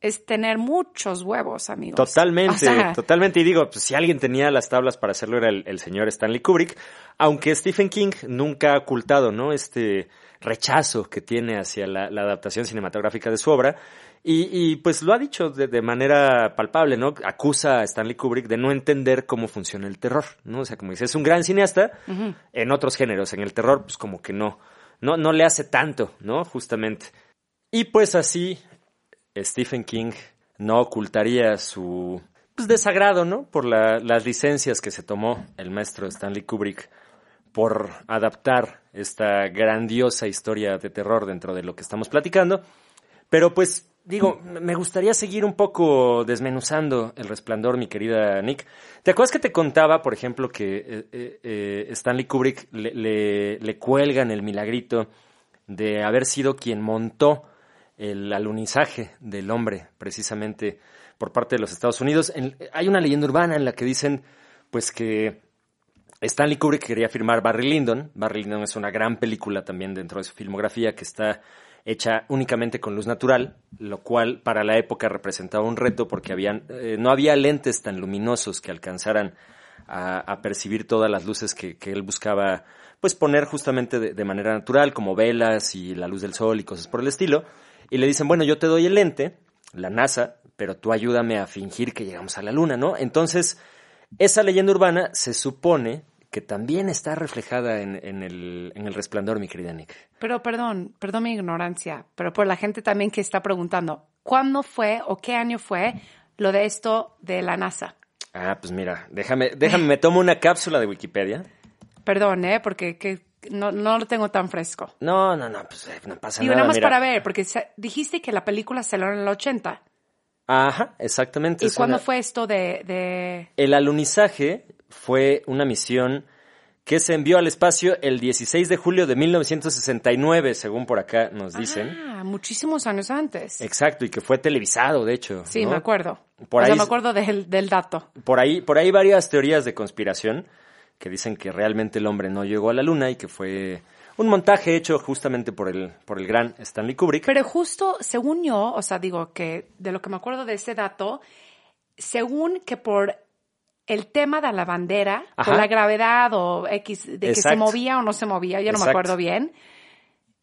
es tener muchos huevos, amigos. Totalmente, O sea, totalmente. Y digo, pues si alguien tenía las tablas para hacerlo era el, el señor Stanley Kubrick, aunque Stephen King nunca ha ocultado, ¿no? Este rechazo que tiene hacia la, la adaptación cinematográfica de su obra. Y, y, pues lo ha dicho de, de manera palpable, ¿no? Acusa a Stanley Kubrick de no entender cómo funciona el terror, ¿no? O sea, como dice, es un gran cineasta en otros géneros. En el terror, pues como que no, no, no le hace tanto, ¿no? Justamente. Y pues así Stephen King no ocultaría su pues, desagrado, ¿no? Por la- las licencias que se tomó el maestro Stanley Kubrick por adaptar esta grandiosa historia de terror dentro de lo que estamos platicando. Pero pues, digo, me gustaría seguir un poco desmenuzando el resplandor, mi querida Nick. ¿Te acuerdas que te contaba, por ejemplo, que eh, eh, eh, Stanley Kubrick le, le, le cuelgan el milagrito de haber sido quien montó el alunizaje del hombre, precisamente por parte de los Estados Unidos? En- hay una leyenda urbana en la que dicen, pues que Stanley Kubrick quería firmar Barry Lyndon. Barry Lyndon es una gran película también dentro de su filmografía que está hecha únicamente con luz natural, lo cual para la época representaba un reto porque habían, eh, no había lentes tan luminosos que alcanzaran a, percibir todas las luces que, que él buscaba pues poner justamente de, de manera natural, como velas y la luz del sol y cosas por el estilo. Y le dicen, bueno, yo te doy el lente, la NASA, pero tú ayúdame a fingir que llegamos a la luna, ¿no? Entonces, esa leyenda urbana se supone que también está reflejada en, en el, en el resplandor, mi querida Nick. Pero perdón, perdón mi ignorancia, pero por la gente también que está preguntando, ¿cuándo fue o qué año fue lo de esto de la NASA? Ah, pues mira, déjame, déjame, me tomo una cápsula de Wikipedia. Perdón, ¿eh? Porque que no, no lo tengo tan fresco. No, no, no, pues eh, no pasa Digo, nada. nada más mira. para ver, porque se- dijiste que la película salió en el 80. Ajá, exactamente. ¿Y cuándo una- fue esto de, de... El alunizaje fue una misión que se envió al espacio el 16 de julio de 1969, según por acá nos dicen. Ah, muchísimos años antes. Exacto, y que fue televisado, de hecho. Sí, ¿no? me acuerdo. Por o sea, ahí- me acuerdo del, del dato. Por ahí, por ahí varias teorías de conspiración que dicen que realmente el hombre no llegó a la luna y que fue un montaje hecho justamente por el, por el gran Stanley Kubrick. Pero justo, según yo, o sea, digo que de lo que me acuerdo de ese dato, según que por el tema de la bandera, Ajá. por la gravedad o X, de que se movía o no se movía, ya no me acuerdo bien,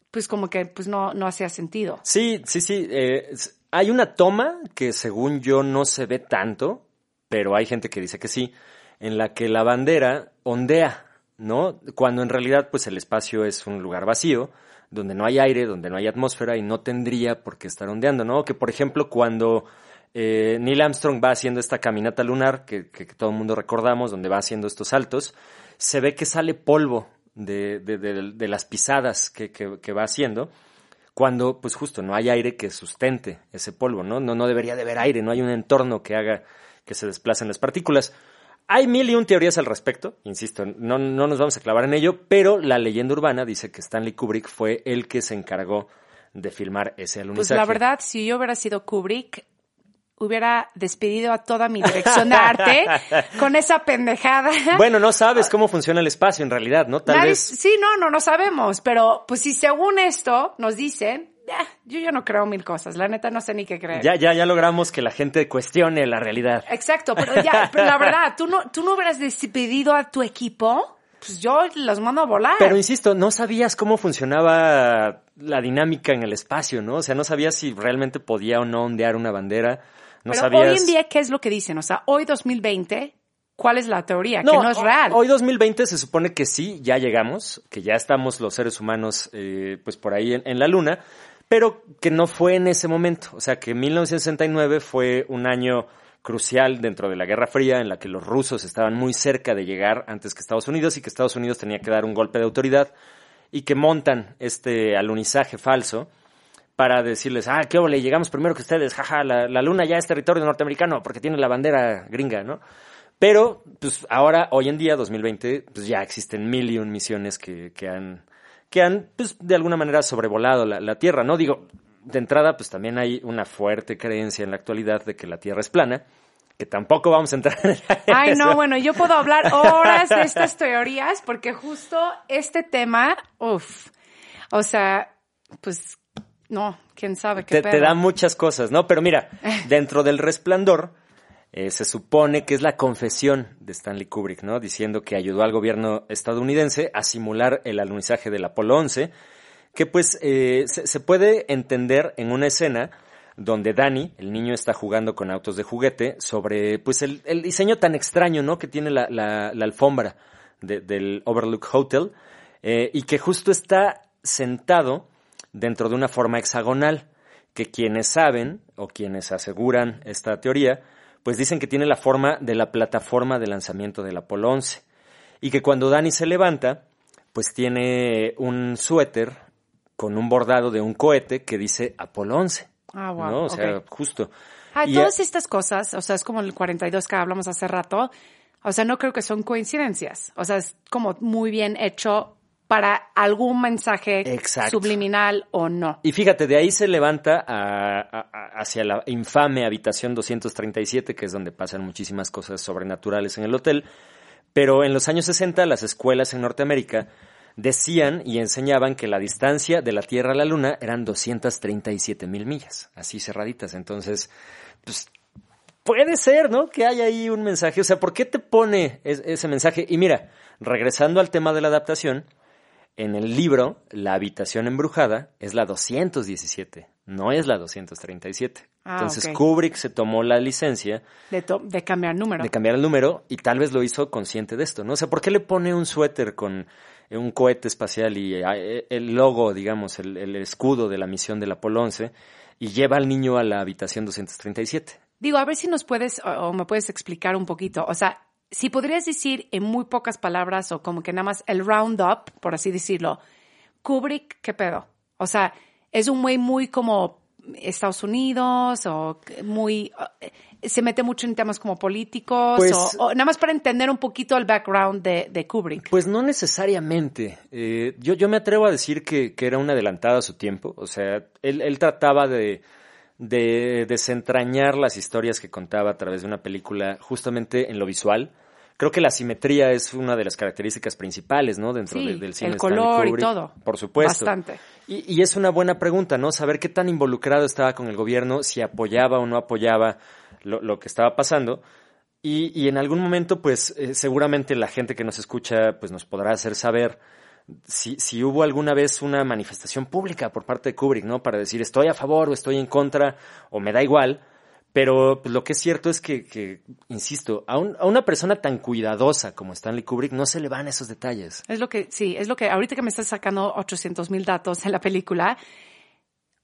pues como que pues no, no hacía sentido. Sí, sí, sí. eh, hay una toma que según yo no se ve tanto, pero hay gente que dice que sí, en la que la bandera ondea, ¿no? Cuando en realidad pues el espacio es un lugar vacío, donde no hay aire, donde no hay atmósfera y no tendría por qué estar ondeando, ¿no? Que por ejemplo cuando eh, Neil Armstrong va haciendo esta caminata lunar, que, todo el mundo recordamos, donde va haciendo estos saltos, se ve que sale polvo de, las pisadas que va haciendo cuando pues justo no hay aire que sustente ese polvo, ¿no? No, no debería de haber aire, no hay un entorno que haga que se desplacen las partículas. Hay mil y un teorías al respecto, insisto, no, no nos vamos a clavar en ello, pero la leyenda urbana dice que Stanley Kubrick fue el que se encargó de filmar ese Pues alunizaje. la verdad, si yo hubiera sido Kubrick, hubiera despedido a toda mi dirección de arte [LAUGHS] con esa pendejada. Bueno, no sabes cómo funciona el espacio en realidad, ¿no? Tal Nadie- vez... Sí, no, no, no sabemos, pero pues si según esto nos dicen, yo ya no creo mil cosas, la neta no sé ni qué creer. Ya, ya, ya logramos que la gente cuestione la realidad. Exacto, pero ya, [LAUGHS] pero la verdad, tú no, tú no hubieras despedido a tu equipo, pues yo los mando a volar. Pero insisto, no sabías cómo funcionaba la dinámica en el espacio, ¿no? O sea, no sabías si realmente podía o no ondear una bandera. No Pero sabías. hoy en día, ¿qué es lo que dicen? O sea, hoy 2020, ¿cuál es la teoría? que no es real. Hoy 2020 se supone que sí, ya llegamos, que ya estamos los seres humanos eh, pues por ahí en, en la luna, pero que no fue en ese momento. O sea, que 1969 fue un año crucial dentro de la Guerra Fría en la que los rusos estaban muy cerca de llegar antes que Estados Unidos y que Estados Unidos tenía que dar un golpe de autoridad y que montan este alunizaje falso para decirles, ah, qué ole, llegamos primero que ustedes, jaja, la, la luna ya es territorio norteamericano porque tiene la bandera gringa, ¿no? Pero, pues ahora, hoy en día, 2020, pues ya existen mil y un misiones que, que han, que han, pues de alguna manera sobrevolado la, la Tierra, ¿no? Digo, de entrada, pues también hay una fuerte creencia en la actualidad de que la Tierra es plana, que tampoco vamos a entrar en [LAUGHS] Ay, no, bueno, yo puedo hablar horas de estas [LAUGHS] teorías porque justo este tema, uff, o sea, pues, no, quién sabe qué te, te da muchas cosas, ¿no? Pero mira, [LAUGHS] dentro del resplandor eh, se supone que es la confesión de Stanley Kubrick, ¿no? Diciendo que ayudó al gobierno estadounidense a simular el alunizaje del Apolo 11, que pues eh, se, puede entender en una escena donde Danny, el niño, está jugando con autos de juguete sobre pues el, diseño tan extraño, ¿no? Que tiene la, la- la alfombra de- del Overlook Hotel eh, y que justo está sentado dentro de una forma hexagonal, que quienes saben o quienes aseguran esta teoría, pues dicen que tiene la forma de la plataforma de lanzamiento del Apolo 11 y que cuando Danny se levanta, pues tiene un suéter con un bordado de un cohete que dice Apolo 11. Ah, wow, ¿no? O sea, justo. Ah, Y, todas estas cosas, o sea, es como el 42 que hablamos hace rato, o sea, no creo que son coincidencias, o sea, es como muy bien hecho para algún mensaje Exacto. subliminal o no. Y fíjate, de ahí se levanta a- hacia la infame habitación 237, que es donde pasan muchísimas cosas sobrenaturales en el hotel. Pero en los años 60 las escuelas en Norteamérica decían y enseñaban que la distancia de la Tierra a la Luna eran 237 mil millas, así cerraditas. Entonces, pues puede ser, ¿no? Que haya ahí un mensaje. O sea, ¿por qué te pone es- ese mensaje? Y mira, regresando al tema de la adaptación, en el libro, la habitación embrujada es la 217, no es la 237. Ah, Entonces ok. Kubrick se tomó la licencia De, cambiar número. de cambiar el número y tal vez lo hizo consciente de esto, ¿no? O sea, ¿por qué le pone un suéter con eh, un cohete espacial y eh, el logo, digamos, el, el escudo de la misión del Apolo 11 y lleva al niño a la habitación 237? Digo, a ver si nos puedes o, o me puedes explicar un poquito. O sea, si podrías decir en muy pocas palabras o como que nada más el roundup, por así decirlo, Kubrick, ¿qué pedo? O sea, es un güey muy como Estados Unidos o muy eh, se mete mucho en temas como políticos Pues- o, o nada más para entender un poquito el background de, de Kubrick. Pues no necesariamente. Eh, yo, yo me atrevo a decir que, que era un adelantado a su tiempo. O sea, él, él trataba de, de desentrañar las historias que contaba a través de una película justamente en lo visual. Creo que la simetría es una de las características principales, ¿no? Dentro Sí, de- del cine el color y todo. Por supuesto. Bastante. Y, y es una buena pregunta, ¿no? Saber qué tan involucrado estaba con el gobierno, si apoyaba o no apoyaba lo, lo que estaba pasando. Y, y en algún momento, pues, eh, seguramente la gente que nos escucha, pues, nos podrá hacer saber si, si hubo alguna vez una manifestación pública por parte de Kubrick, ¿no? Para decir estoy a favor o estoy en contra o me da igual. Pero pues, lo que es cierto es que, que insisto, a, un- a una persona tan cuidadosa como Stanley Kubrick no se le van esos detalles. Es lo que, sí, es lo que ahorita que me estás sacando 800 mil datos en la película,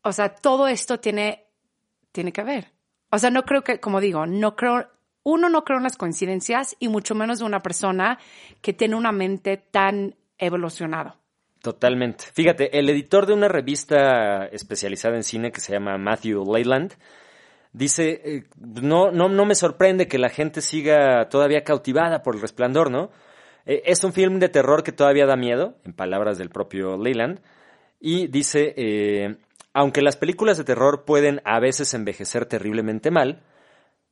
o sea, todo esto tiene, tiene que ver. O sea, no creo que, como digo, no creo, uno no creo en las coincidencias y mucho menos de una persona que tiene una mente tan evolucionada. Totalmente. Fíjate, el editor de una revista especializada en cine que se llama Matthew Leyland dice, eh, no, no, no me sorprende que la gente siga todavía cautivada por el resplandor, ¿no? Eh, es un film de terror que todavía da miedo, en palabras del propio Leyland, y dice, eh, aunque las películas de terror pueden a veces envejecer terriblemente mal,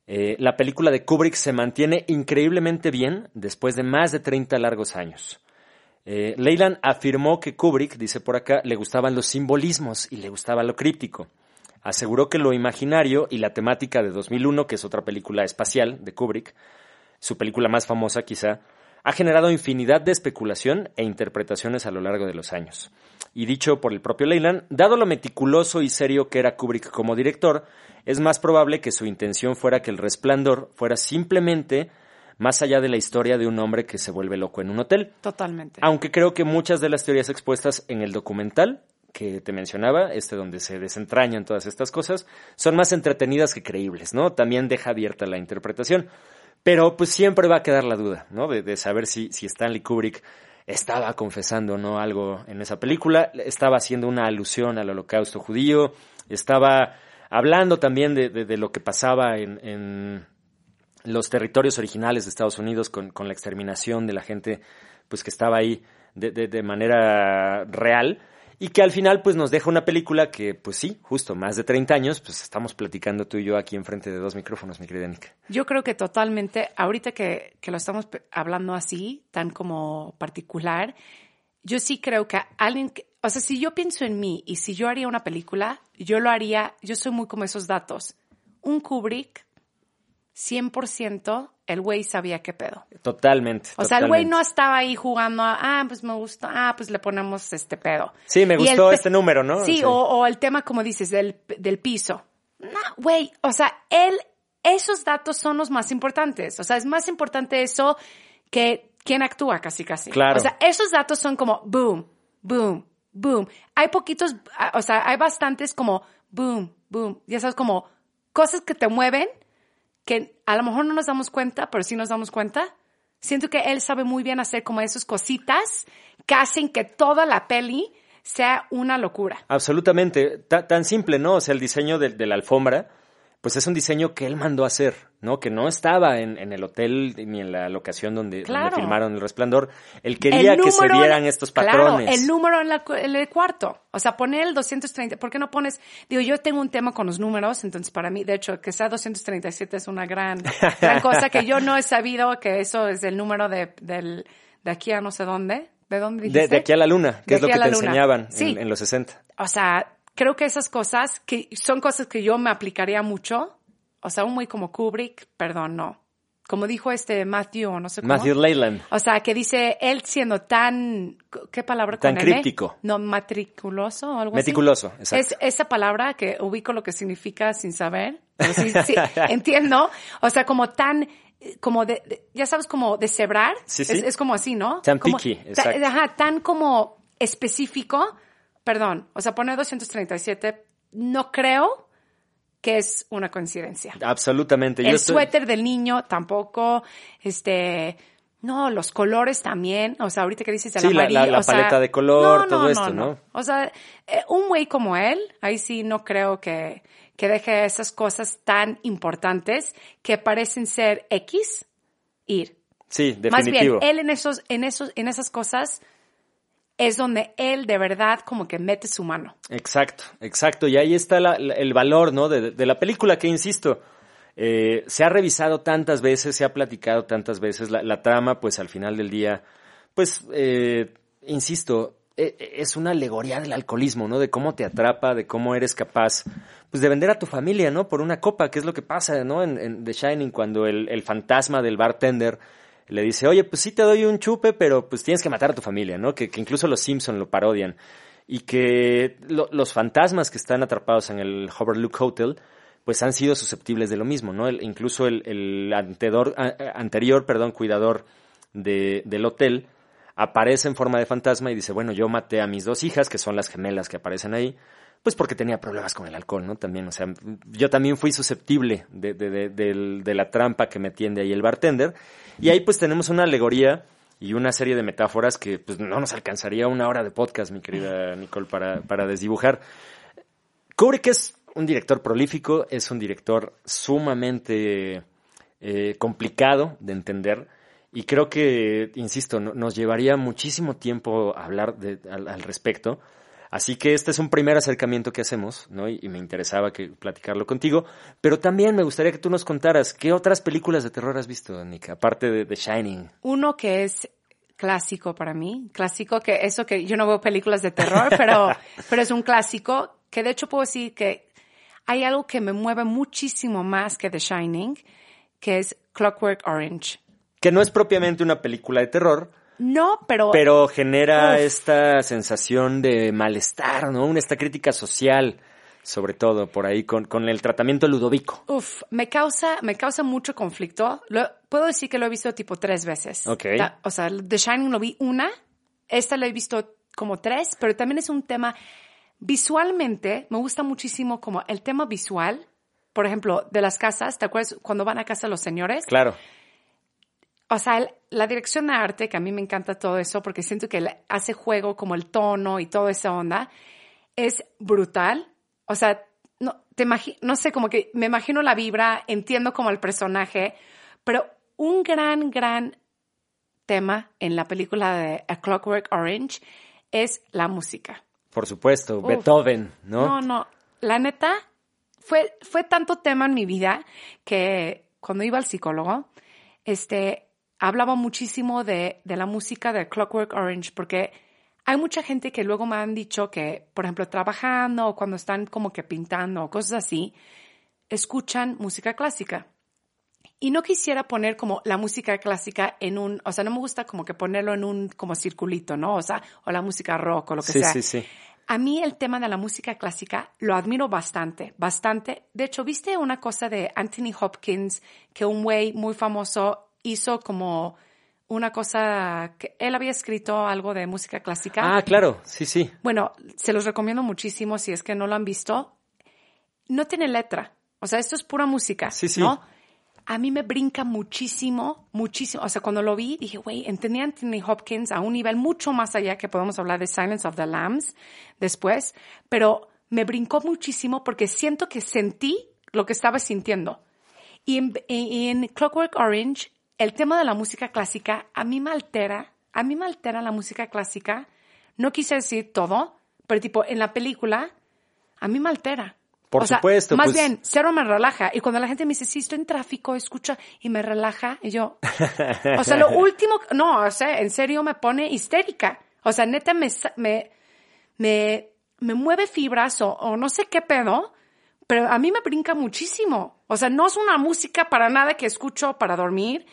la película de Kubrick se mantiene increíblemente bien después de más de 30 largos años. Eh, Leyland afirmó que Kubrick, dice por acá, le gustaban los simbolismos y le gustaba lo críptico. Aseguró que lo imaginario y la temática de 2001, que es otra película espacial de Kubrick, su película más famosa quizá, ha generado infinidad de especulación e interpretaciones a lo largo de los años. Y dicho por el propio Leyland, dado lo meticuloso y serio que era Kubrick como director, es más probable que su intención fuera que El Resplandor fuera simplemente más allá de la historia de un hombre que se vuelve loco en un hotel. Totalmente. Aunque creo que muchas de las teorías expuestas en el documental que te mencionaba, este donde se desentrañan todas estas cosas, son más entretenidas que creíbles, ¿no? También deja abierta la interpretación. Pero pues siempre va a quedar la duda, ¿no? De, de saber si, si Stanley Kubrick estaba confesando no algo en esa película, estaba haciendo una alusión al holocausto judío, estaba hablando también de, de- de lo que pasaba en, en los territorios originales de Estados Unidos con, con la exterminación de la gente pues que estaba ahí de, de- de manera real y que al final pues nos deja una película que pues sí, justo más de 30 años pues estamos platicando tú y yo aquí enfrente de dos micrófonos, mi querida Nika. Yo creo que totalmente, ahorita que, que lo estamos hablando así, tan como particular, yo sí creo que alguien, que- o sea, si yo pienso en mí y si yo haría una película, yo lo haría, yo soy muy como esos datos. Un Kubrick, 100%, el güey sabía qué pedo. Totalmente. O sea, el güey no estaba ahí jugando a, ah, pues me gusta, ah, pues le ponemos este pedo. Sí, me gustó este número, ¿no? Sí, Sí. O, o el tema, como dices, del, del piso. No, güey, o sea, él, esos datos son los más importantes. O sea, es más importante eso que quién actúa casi, casi. Claro. O sea, esos datos son como boom, boom, boom. Hay poquitos, ah, o sea, hay bastantes como boom, boom. Ya sabes, como cosas que te mueven que a lo mejor no nos damos cuenta, pero sí nos damos cuenta. Siento que él sabe muy bien hacer como esas cositas que hacen que toda la peli sea una locura. Absolutamente, Ta- tan simple, ¿no? O sea, el diseño de la alfombra, pues es un diseño que él mandó a hacer, ¿no? Que no estaba en, en el hotel ni en la locación donde, donde Claro. filmaron El Resplandor. Él quería que se vieran estos patrones. Claro, el número en, la en el cuarto. O sea, poner el 230. ¿Por qué no pones? Digo, yo tengo un tema con los números, entonces para mí, de hecho, que sea 237 es una gran, gran cosa que yo no he sabido que eso es el número de, del, de aquí a no sé dónde. ¿De dónde dijiste? de, de aquí a la luna, que De es lo que te luna. enseñaban Sí. en, en los 60. O sea, creo que esas cosas que son cosas que yo me aplicaría mucho. O sea, un muy como Kubrick, perdón, no. Como dijo este Matthew, no sé cómo. Matthew Leyland. O sea, que dice él siendo tan, ¿qué palabra Tan con M? críptico. No, matriculoso o algo Meticuloso, así. exacto. Es esa palabra que ubico lo que significa sin saber. Pero sí, [LAUGHS] sí, entiendo. O sea, como tan, como de, de- ya sabes, como de cebrar. Sí, sí. Es, es como así, ¿no? Tan picky, exacto. Ajá, tan como específico. Perdón, o sea, poner 237, no creo que es una coincidencia. Absolutamente. Yo El estoy- suéter del niño tampoco, este, No, los colores también. O sea, ahorita que dices el Sí, la- amarillo. la- la o sea, paleta de color, todo esto, ¿no? O sea, eh, un güey como él, ahí sí no creo que, que deje esas cosas tan importantes que parecen ser X ir. Sí, Más bien, definitivo. él en esos, en esos, en esas cosas es donde él de verdad como que mete su mano. Exacto, exacto. Y ahí está la- el valor, ¿no? De, de la película que, insisto, eh, se ha revisado tantas veces, se ha platicado tantas veces. La, la trama, pues al final del día, pues, eh, insisto, e- e- es una alegoría del alcoholismo, ¿no? De cómo te atrapa, de cómo eres capaz, pues, de vender a tu familia, ¿no? Por una copa, que es lo que pasa, ¿no? En, en The Shining, cuando el, el fantasma del bartender le dice, oye, pues sí te doy un chupe, pero pues tienes que matar a tu familia, ¿no? Que, que incluso los Simpson lo parodian. Y que lo- los fantasmas que están atrapados en el Overlook Hotel, pues han sido susceptibles de lo mismo, ¿no? El- incluso el, el anterior, perdón, cuidador de- del hotel aparece en forma de fantasma y dice, bueno, yo maté a mis dos hijas, que son las gemelas que aparecen ahí, pues porque tenía problemas con el alcohol, ¿no? También, o sea, yo también fui susceptible de, de- de- la trampa que me tiende ahí el bartender. Y ahí pues tenemos una alegoría y una serie de metáforas que pues no nos alcanzaría una hora de podcast, mi querida Nicole, para, para desdibujar. Kubrick es un director prolífico, es un director sumamente eh, complicado de entender y creo que, insisto, no- nos llevaría muchísimo tiempo hablar al, al respecto. Así que este es un primer acercamiento que hacemos, ¿no? Y, y me interesaba que platicarlo contigo. Pero también me gustaría que tú nos contaras qué otras películas de terror has visto, Nick, aparte de The Shining. Uno que es clásico para mí, clásico que eso que yo no veo películas de terror, [LAUGHS] pero, pero es un clásico que de hecho puedo decir que hay algo que me mueve muchísimo más que The Shining, que es Clockwork Orange. Que no es propiamente una película de terror, No, pero, pero genera Uf. esta sensación de malestar, ¿no? Una esta crítica social, sobre todo por ahí, con, con el tratamiento ludovico. uf, me causa, me causa mucho conflicto. Lo- puedo decir que lo he visto tipo tres veces. Ok. O sea, The Shining lo vi una, esta lo he visto como tres, pero también es un tema visualmente, me gusta muchísimo como el tema visual, por ejemplo, de las casas, ¿te acuerdas cuando van a casa los señores? Claro. O sea, el- la dirección de arte, que a mí me encanta todo eso, porque siento que hace juego como el tono y toda esa onda, es brutal. O sea, no, te no sé, como que me imagino la vibra, entiendo como el personaje, pero un gran, gran tema en la película de A Clockwork Orange es la música. Por supuesto, Uf. Beethoven, ¿no? No, no. La neta, fue, fue tanto tema en mi vida que cuando iba al psicólogo, este, hablaba muchísimo de, de la música de Clockwork Orange, porque hay mucha gente que luego me han dicho que, por ejemplo, trabajando o cuando están como que pintando o cosas así, escuchan música clásica. Y no quisiera poner como la música clásica en un, o sea, no me gusta como que ponerlo en un como circulito, ¿no? O sea, o la música rock o lo que Sí, sea. sí, sí. A mí el tema de la música clásica lo admiro bastante, bastante. De hecho, ¿viste una cosa de Anthony Hopkins que un güey muy famoso hizo como una cosa que él había escrito algo de música clásica? Ah, claro, sí, sí. Bueno, se los recomiendo muchísimo si es que no lo han visto. No tiene letra. O sea, esto es pura música. Sí, sí. ¿no? A mí me brinca muchísimo, muchísimo. O sea, cuando lo vi, dije, güey, entendí a Anthony Hopkins a un nivel mucho más allá que podemos hablar de Silence of the Lambs después, pero me brincó muchísimo porque siento que sentí lo que estaba sintiendo. Y en, y en Clockwork Orange, el tema de la música clásica a mí me altera, a mí me altera la música clásica. No quise decir todo, pero tipo, en la película, a mí me altera. Por O sea, supuesto, Más pues- bien, cero me relaja. Y cuando la gente me dice, sí, estoy en tráfico, escucha, y me relaja, y yo, [LAUGHS] o sea, lo último, no, o sea, en serio me pone histérica. O sea, neta me, me, me, me mueve fibras o, o no sé qué pedo, pero a mí me brinca muchísimo. O sea, no es una música para nada que escucho para dormir.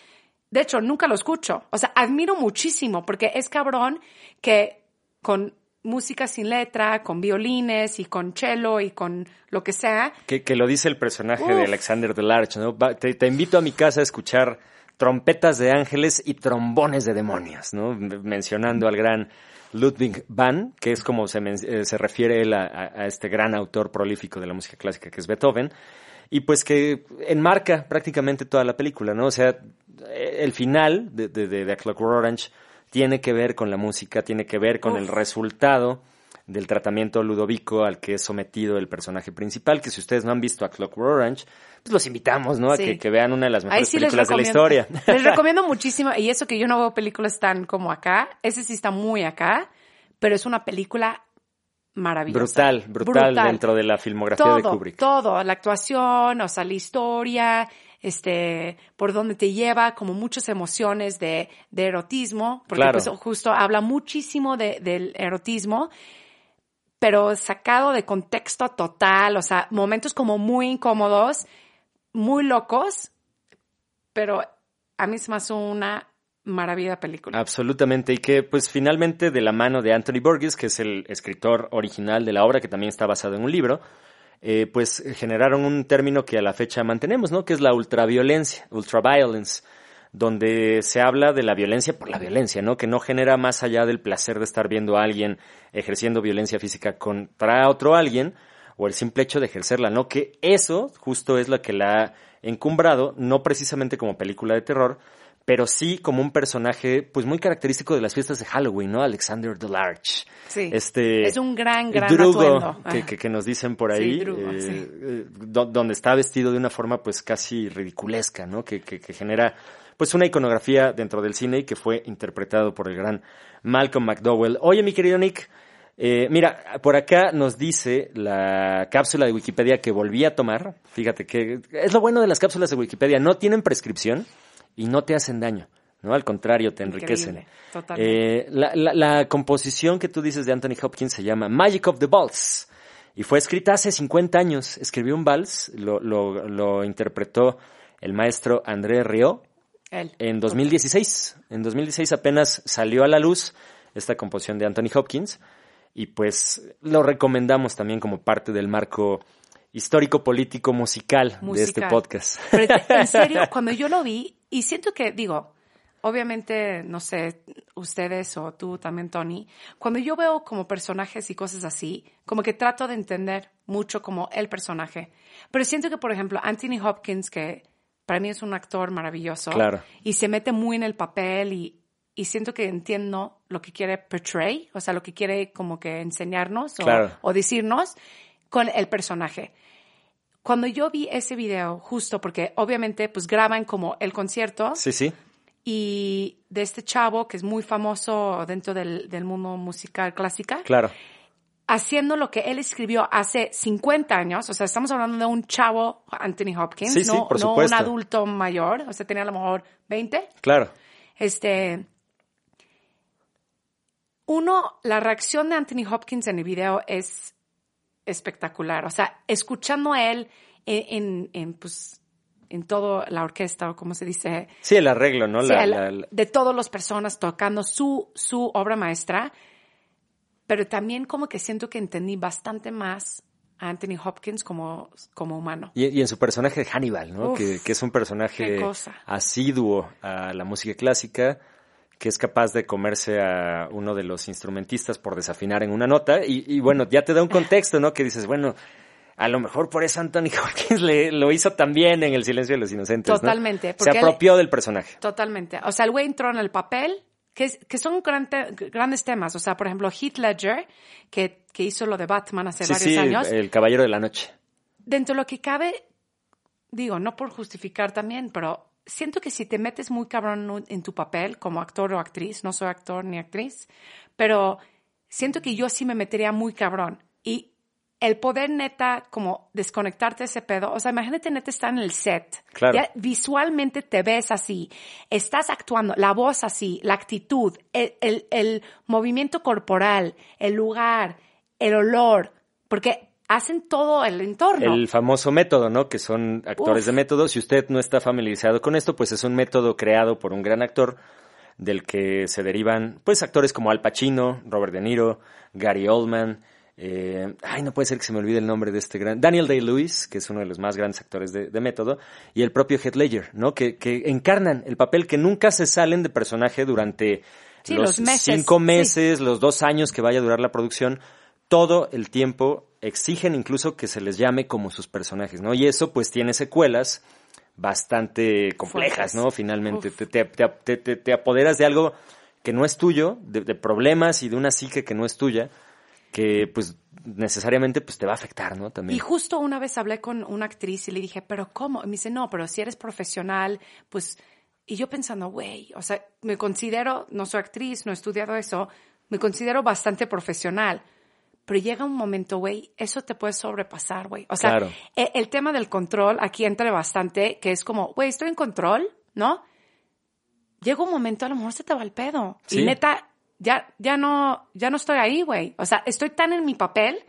De hecho, nunca lo escucho. O sea, admiro muchísimo porque es cabrón que con música sin letra, con violines y con cello y con lo que sea, Que, que lo dice el personaje de. Alexander Delarge, ¿no? Va- te, te invito a mi casa a escuchar trompetas de ángeles y trombones de demonios, ¿no? Mencionando al gran Ludwig van, que es como se, eh, se refiere él a, este gran autor prolífico de la música clásica que es Beethoven, y pues que enmarca prácticamente toda la película, ¿no? O sea, el final de, de, de, Clockwork Orange tiene que ver con la música, tiene que ver con el resultado del tratamiento ludovico al que es sometido el personaje principal, que si ustedes no han visto a Clockwork Orange, pues los invitamos, ¿no? A que, vean una de las mejores películas de la historia. [LAUGHS] Les recomiendo muchísimo, y eso que yo no veo películas tan como acá, ese sí está muy acá, pero es una película maravillosa. Brutal, brutal, dentro de la filmografía de Kubrick. Todo, la actuación, o sea, la historia, este, por donde te lleva, como muchas emociones de, de erotismo, porque pues, justo habla muchísimo de, del erotismo pero sacado de contexto total, o sea, momentos como muy incómodos, muy locos, pero a mí se me hace una maravilla película. Absolutamente, y que pues finalmente de la mano de Anthony Burgess, que es el escritor original de la obra, que también está basado en un libro, eh, pues generaron un término que a la fecha mantenemos, ¿no? Que es la ultraviolencia, ultraviolence donde se habla de la violencia por la violencia, ¿no? Que no genera más allá del placer de estar viendo a alguien ejerciendo violencia física contra otro alguien o el simple hecho de ejercerla, ¿no? Que eso justo es lo que la ha encumbrado, no precisamente como película de terror, pero sí como un personaje pues muy característico de las fiestas de Halloween, ¿no? Alexander the Large. Sí. Este es un gran gran Drugo que, que, nos dicen por ahí, eh, eh, donde está vestido de una forma pues casi ridiculesca, ¿no? Que, que, que genera pues una iconografía dentro del cine y que fue interpretado por el gran Malcolm McDowell. Oye, mi querido Nick, eh, mira, por acá nos dice la cápsula de Wikipedia que volví a tomar. Fíjate que es lo bueno de las cápsulas de Wikipedia, no tienen prescripción y no te hacen daño. ¿no? Al contrario, te enriquecen. Eh, la, la, composición que tú dices de Anthony Hopkins se llama Magic of the Balls y fue escrita hace 50 años. Escribió un vals, lo, lo, lo interpretó el maestro André Rio en 2016. En 2016 apenas salió a la luz esta composición de Anthony Hopkins y pues lo recomendamos también como parte del marco histórico, político, musical, de este podcast. Pero en [LAUGHS] serio, cuando yo lo vi, y siento que, digo, obviamente, no sé, ustedes o tú también, Tony, cuando yo veo como personajes y cosas así, como que trato de entender mucho como el personaje. Pero siento que, por ejemplo, Anthony Hopkins, que para mí es un actor maravilloso. Claro. Y se mete muy en el papel y, y siento que entiendo lo que quiere portray, o sea, lo que quiere como que enseñarnos o, decirnos con el personaje. Cuando yo vi ese video, justo porque obviamente pues graban como el concierto. Sí, sí. Y de este chavo que es muy famoso dentro del, del mundo musical clásica. Claro haciendo lo que él escribió hace 50 años, o sea, estamos hablando de un chavo, Anthony Hopkins, no, no un adulto mayor, o sea, tenía a lo mejor 20. Claro. Este, uno, la reacción de Anthony Hopkins en el video es espectacular, o sea, escuchando a él en, en, pues, en toda la orquesta, o como se dice. Sí, el arreglo, ¿no? De todas las personas tocando su, su obra maestra pero también como que siento que entendí bastante más a Anthony Hopkins como, como humano. Y, en su personaje de Hannibal, ¿no? que, es un personaje asiduo a la música clásica, que es capaz de comerse a uno de los instrumentistas por desafinar en una nota. Y, bueno, ya te da un contexto, ¿no? Que dices, bueno, a lo mejor por eso Anthony [LAUGHS] Hopkins le, lo hizo también en El silencio de los inocentes. Totalmente. Se apropió del personaje. Totalmente. O sea, el güey entró en el papel que, son grandes temas. O sea, por ejemplo, Heath Ledger, que, que hizo lo de Batman hace varios sí, años. El Caballero de la Noche. Dentro de lo que cabe, digo, no por justificar también, pero siento que si te metes muy cabrón en tu papel como actor o actriz, no soy actor ni actriz, pero siento que yo sí me metería muy cabrón. Y el poder neta como desconectarte ese pedo, o sea, imagínate neta estar en el set, claro. visualmente te ves así, estás actuando, la voz así, la actitud, el, el, movimiento corporal, el lugar, el olor, porque hacen todo el entorno. El famoso método, ¿no? Que son actores de método. Si usted no está familiarizado con esto, pues es un método creado por un gran actor del que se derivan, pues, actores como Al Pacino, Robert De Niro, Gary Oldman, eh, ay, no puede ser que se me olvide el nombre de este gran. Daniel Day-Lewis, que es uno de los más grandes actores de, método, y el propio Heath Ledger, ¿no? Que, que, encarnan el papel que nunca se salen de personaje durante Sí, los, los meses, cinco sí. meses, los dos años que vaya a durar la producción, todo el tiempo exigen incluso que se les llame como sus personajes, ¿no? Y eso pues tiene secuelas bastante complejas. ¿no? Finalmente, te- te- te- te apoderas de algo que no es tuyo, de, de problemas y de una psique que no es tuya, que pues necesariamente pues te va a afectar, ¿no? También. Y justo una vez hablé con una actriz y le dije, pero ¿cómo? Y me dice, no, pero si eres profesional, pues... Y yo pensando, güey, o sea, me considero, no soy actriz, no he estudiado eso, me considero bastante profesional. Pero llega un momento, güey, eso te puede sobrepasar, güey. O sea, Claro. e- el, tema del control aquí entra bastante, que es como, güey, estoy en control, ¿no? Llega un momento, a lo mejor se te va el pedo. Sí. Y neta, ya, ya no, ya no estoy ahí, güey. O sea, estoy tan en mi papel,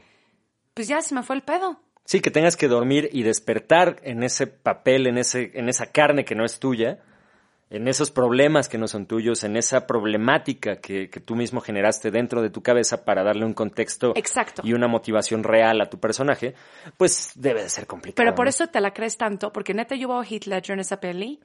pues ya se me fue el pedo. Sí, que tengas que dormir y despertar en ese papel, en, ese, en esa carne que no es tuya, en esos problemas que no son tuyos, en esa problemática que, que tú mismo generaste dentro de tu cabeza para darle un contexto Exacto. y una motivación real a tu personaje, pues debe de ser complicado. Pero por ¿no? eso te la crees tanto, porque neta yo veo a Heath Ledger en esa peli.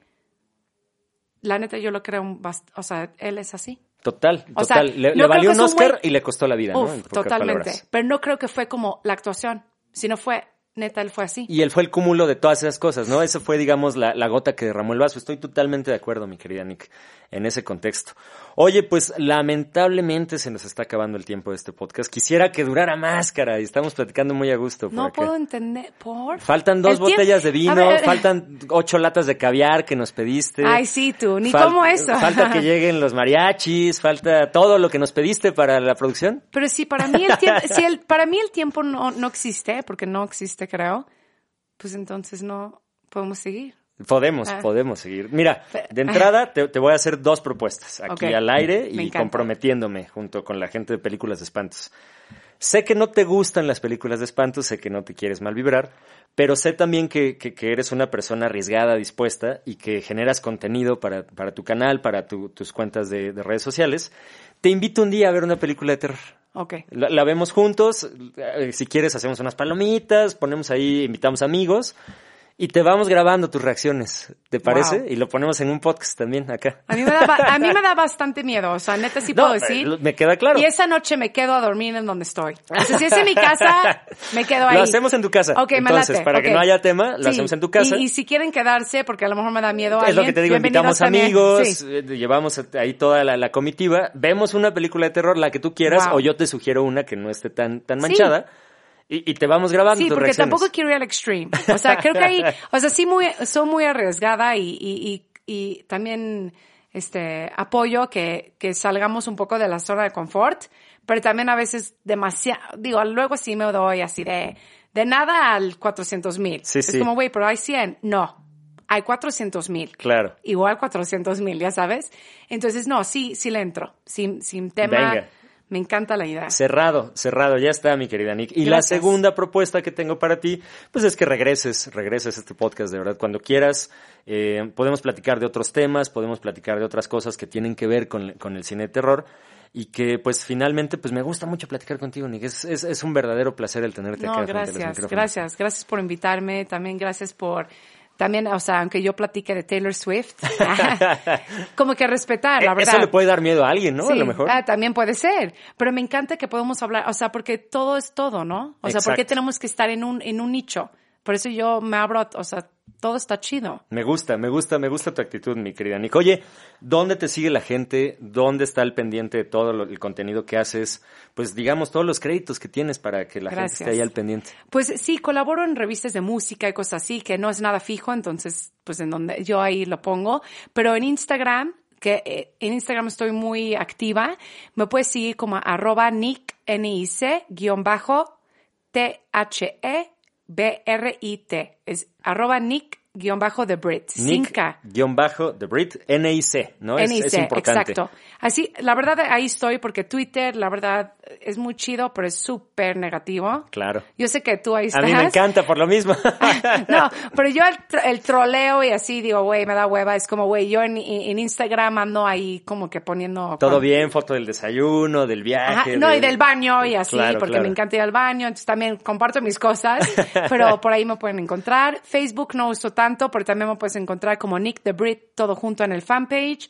La neta yo lo creo, un o sea, él es así. Total, O sea, total. le, no le creo valió un Oscar y le costó la vida, ¿no? En totalmente. palabras. Pero no creo que fue como la actuación, sino fue, neta, él fue así. Y él fue el cúmulo de todas esas cosas, ¿no? Eso fue, digamos, la, la gota que derramó el vaso. Estoy totalmente de acuerdo, mi querida Nick, en ese contexto. Oye, pues lamentablemente se nos está acabando el tiempo de este podcast. Quisiera que durara más, cara, y estamos platicando muy a gusto. no acá. puedo entender, ¿por? Faltan dos El tiempo- botellas de vino, ver, faltan ocho latas de caviar que nos pediste. Ay, sí, tú, ni Fal- cómo eso. Falta que [LAUGHS] lleguen los mariachis, falta todo lo que nos pediste para la producción. Pero sí, para mí el tiempo, [LAUGHS] si el, para mí el tiempo no, no existe, porque no existe, creo, pues entonces no podemos seguir. Podemos, Ah. podemos seguir. Mira, de [LAUGHS] entrada te, te voy a hacer dos propuestas aquí al aire y comprometiéndome junto con la gente de películas de espantos. Sé que no te gustan las películas de espantos, sé que no te quieres mal vibrar, pero sé también que, que- que eres una persona arriesgada, dispuesta y que generas contenido para, para tu canal, para tu- tus cuentas de, de redes sociales. Te invito un día a ver una película de terror. Ok. La, la vemos juntos, eh, si quieres hacemos unas palomitas, ponemos ahí, invitamos amigos y te vamos grabando tus reacciones, ¿te parece? Wow. Y lo ponemos en un podcast también acá. A mí, me da, a mí me da [LAUGHS] bastante miedo, o sea, neta sí No, puedo decir. me- queda claro. Y esa noche me quedo a dormir en donde estoy. O sea, si es en mi casa, [LAUGHS] me quedo ahí. Lo hacemos en tu casa. Ok, me Entonces, para que no haya tema, lo Sí, hacemos en tu casa. Y, y si quieren quedarse, porque a lo mejor me da miedo es lo que te digo, invitamos amigos, Sí. eh, llevamos ahí toda la, la comitiva, vemos una película de terror, la que tú quieras, Wow. o yo te sugiero una que no esté tan, tan Sí. Y, y te vamos grabando Sí, porque reacciones. tampoco quiero ir al extreme. O sea, creo que ahí, [LAUGHS] o sea, sí muy, soy muy arriesgada y, y, y, y también, este, apoyo que, que salgamos un poco de la zona de confort, pero también a veces demasiado, digo, luego sí me doy así de, de nada al 400 mil. Sí, es sí. como, güey, pero hay 100. No, hay 400 mil. Claro. Igual 400 mil, ya sabes. Entonces, no, sí, sí le entro. Sin, sin tema. Venga. Me encanta la idea. Cerrado, cerrado, ya está, mi querida Nick. Y la segunda propuesta que tengo para ti, pues es que regreses, regreses a este podcast de verdad cuando quieras. Eh, podemos platicar de otros temas, podemos platicar de otras cosas que tienen que ver con, con el cine de terror. Y que pues finalmente pues me gusta mucho platicar contigo, Nick. Es, es, es un verdadero placer el tenerte No, acá frente a los gracias, micrófonos. gracias, gracias por invitarme, también gracias por, también, o sea, aunque yo platique de Taylor Swift, [LAUGHS] como que respetar, la Eh, verdad. Eso le puede dar miedo a alguien, ¿no? A lo mejor. ah, también puede ser, pero me encanta que podamos hablar, o sea, porque todo es todo, ¿no? O sea, ¿por qué Exacto. tenemos que estar en un, en un nicho? Por eso yo me abro, o sea, todo está chido. Me gusta, me gusta, me gusta tu actitud, mi querida Nick. Oye, ¿dónde te sigue la gente? ¿Dónde está el pendiente de todo lo- el contenido que haces? Pues digamos, todos los créditos que tienes para que la gente esté ahí al pendiente. Pues sí, colaboro en revistas de música y cosas así, que no es nada fijo, entonces, pues en donde yo ahí lo pongo. Pero en Instagram, que eh, en Instagram estoy muy activa, me puedes seguir como arroba nick, N-I-C, guion bajo, T-H-E-B-R-I-T. Es arroba nick, guion bajo, The Brit. K. guion bajo, The Brit, N-I-C, ¿no? Es, NIC, es importante. exacto. Así, la verdad ahí estoy porque Twitter, la verdad, es muy chido, pero es súper negativo. Claro. Yo sé que tú ahí A estás. mí me encanta por lo mismo. [LAUGHS] No, [LAUGHS] pero yo el, el troleo y así digo, güey, me da hueva. Es como, güey, yo en, en Instagram ando ahí como que poniendo... Todo bien, foto del desayuno, del viaje. Ajá, no, y del baño y así, Claro, porque claro. me encanta ir al baño, entonces también comparto mis cosas, [LAUGHS] pero por ahí me pueden encontrar. Facebook no uso tanto, pero también me puedes encontrar como Nick the Brit, todo junto en el fanpage.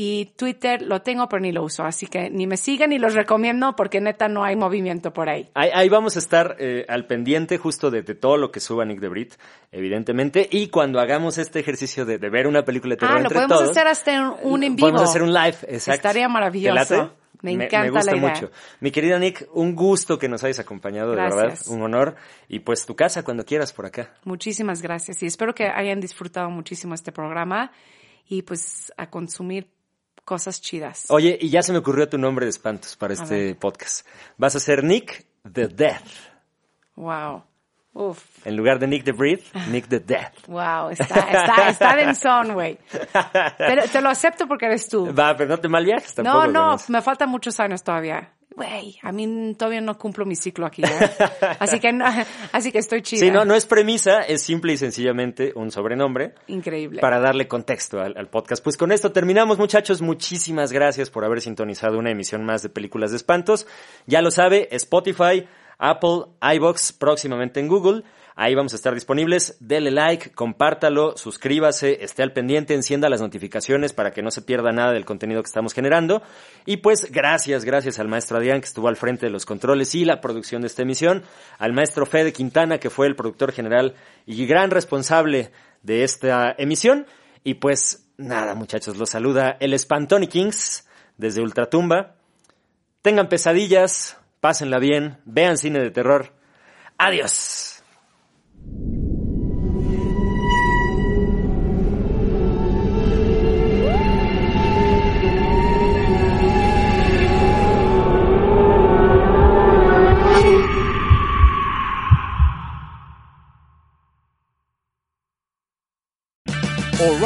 Y Twitter lo tengo, pero ni lo uso. Así que ni me sigan ni los recomiendo porque neta no hay movimiento por ahí. Ahí, vamos a estar eh, al pendiente justo de, todo lo que suba Nick de Brit, evidentemente. Y cuando hagamos este ejercicio de, ver una película de terror ah, lo podemos hacer hasta un, en vivo. Podemos hacer un live, exacto. Estaría maravilloso. Me encanta me, gusta mucho. Mi querida Nick, un gusto que nos hayas acompañado, de verdad, un honor. Y pues tu casa cuando quieras por acá. Muchísimas gracias y espero que hayan disfrutado muchísimo este programa y pues a consumir cosas chidas. Oye, y ya se me ocurrió tu nombre de espantos para este podcast. Vas a ser Nick the Death. Wow. Uf. En lugar de Nick the Breath, [LAUGHS] Nick the Death. Wow, está, está, está densón, güey. Te, te, lo acepto porque eres tú. Va, pero no te mal viajes tampoco. No, no, me faltan muchos años todavía güey, a mí todavía no cumplo mi ciclo aquí. ¿eh? [LAUGHS] así que así que estoy chida. Sí, no, no es premisa, es simple y sencillamente un sobrenombre. Increíble. Para darle contexto al, podcast. Pues con esto terminamos, muchachos. Muchísimas gracias por haber sintonizado una emisión más de Películas de Espantos. Ya lo sabe, Spotify, Apple, iBox, próximamente en Google. Ahí vamos a estar disponibles. Dele like, compártalo, suscríbase, esté al pendiente, encienda las notificaciones para que no se pierda nada del contenido que estamos generando. Y pues gracias, gracias al maestro Adrián que estuvo al frente de los controles y la producción de esta emisión, al maestro Fede Quintana que fue el productor general y gran responsable de esta emisión. Y pues nada, muchachos, los saluda el Spantoni Kings desde Ultratumba. Tengan pesadillas, pásenla bien, vean cine de terror. Adiós.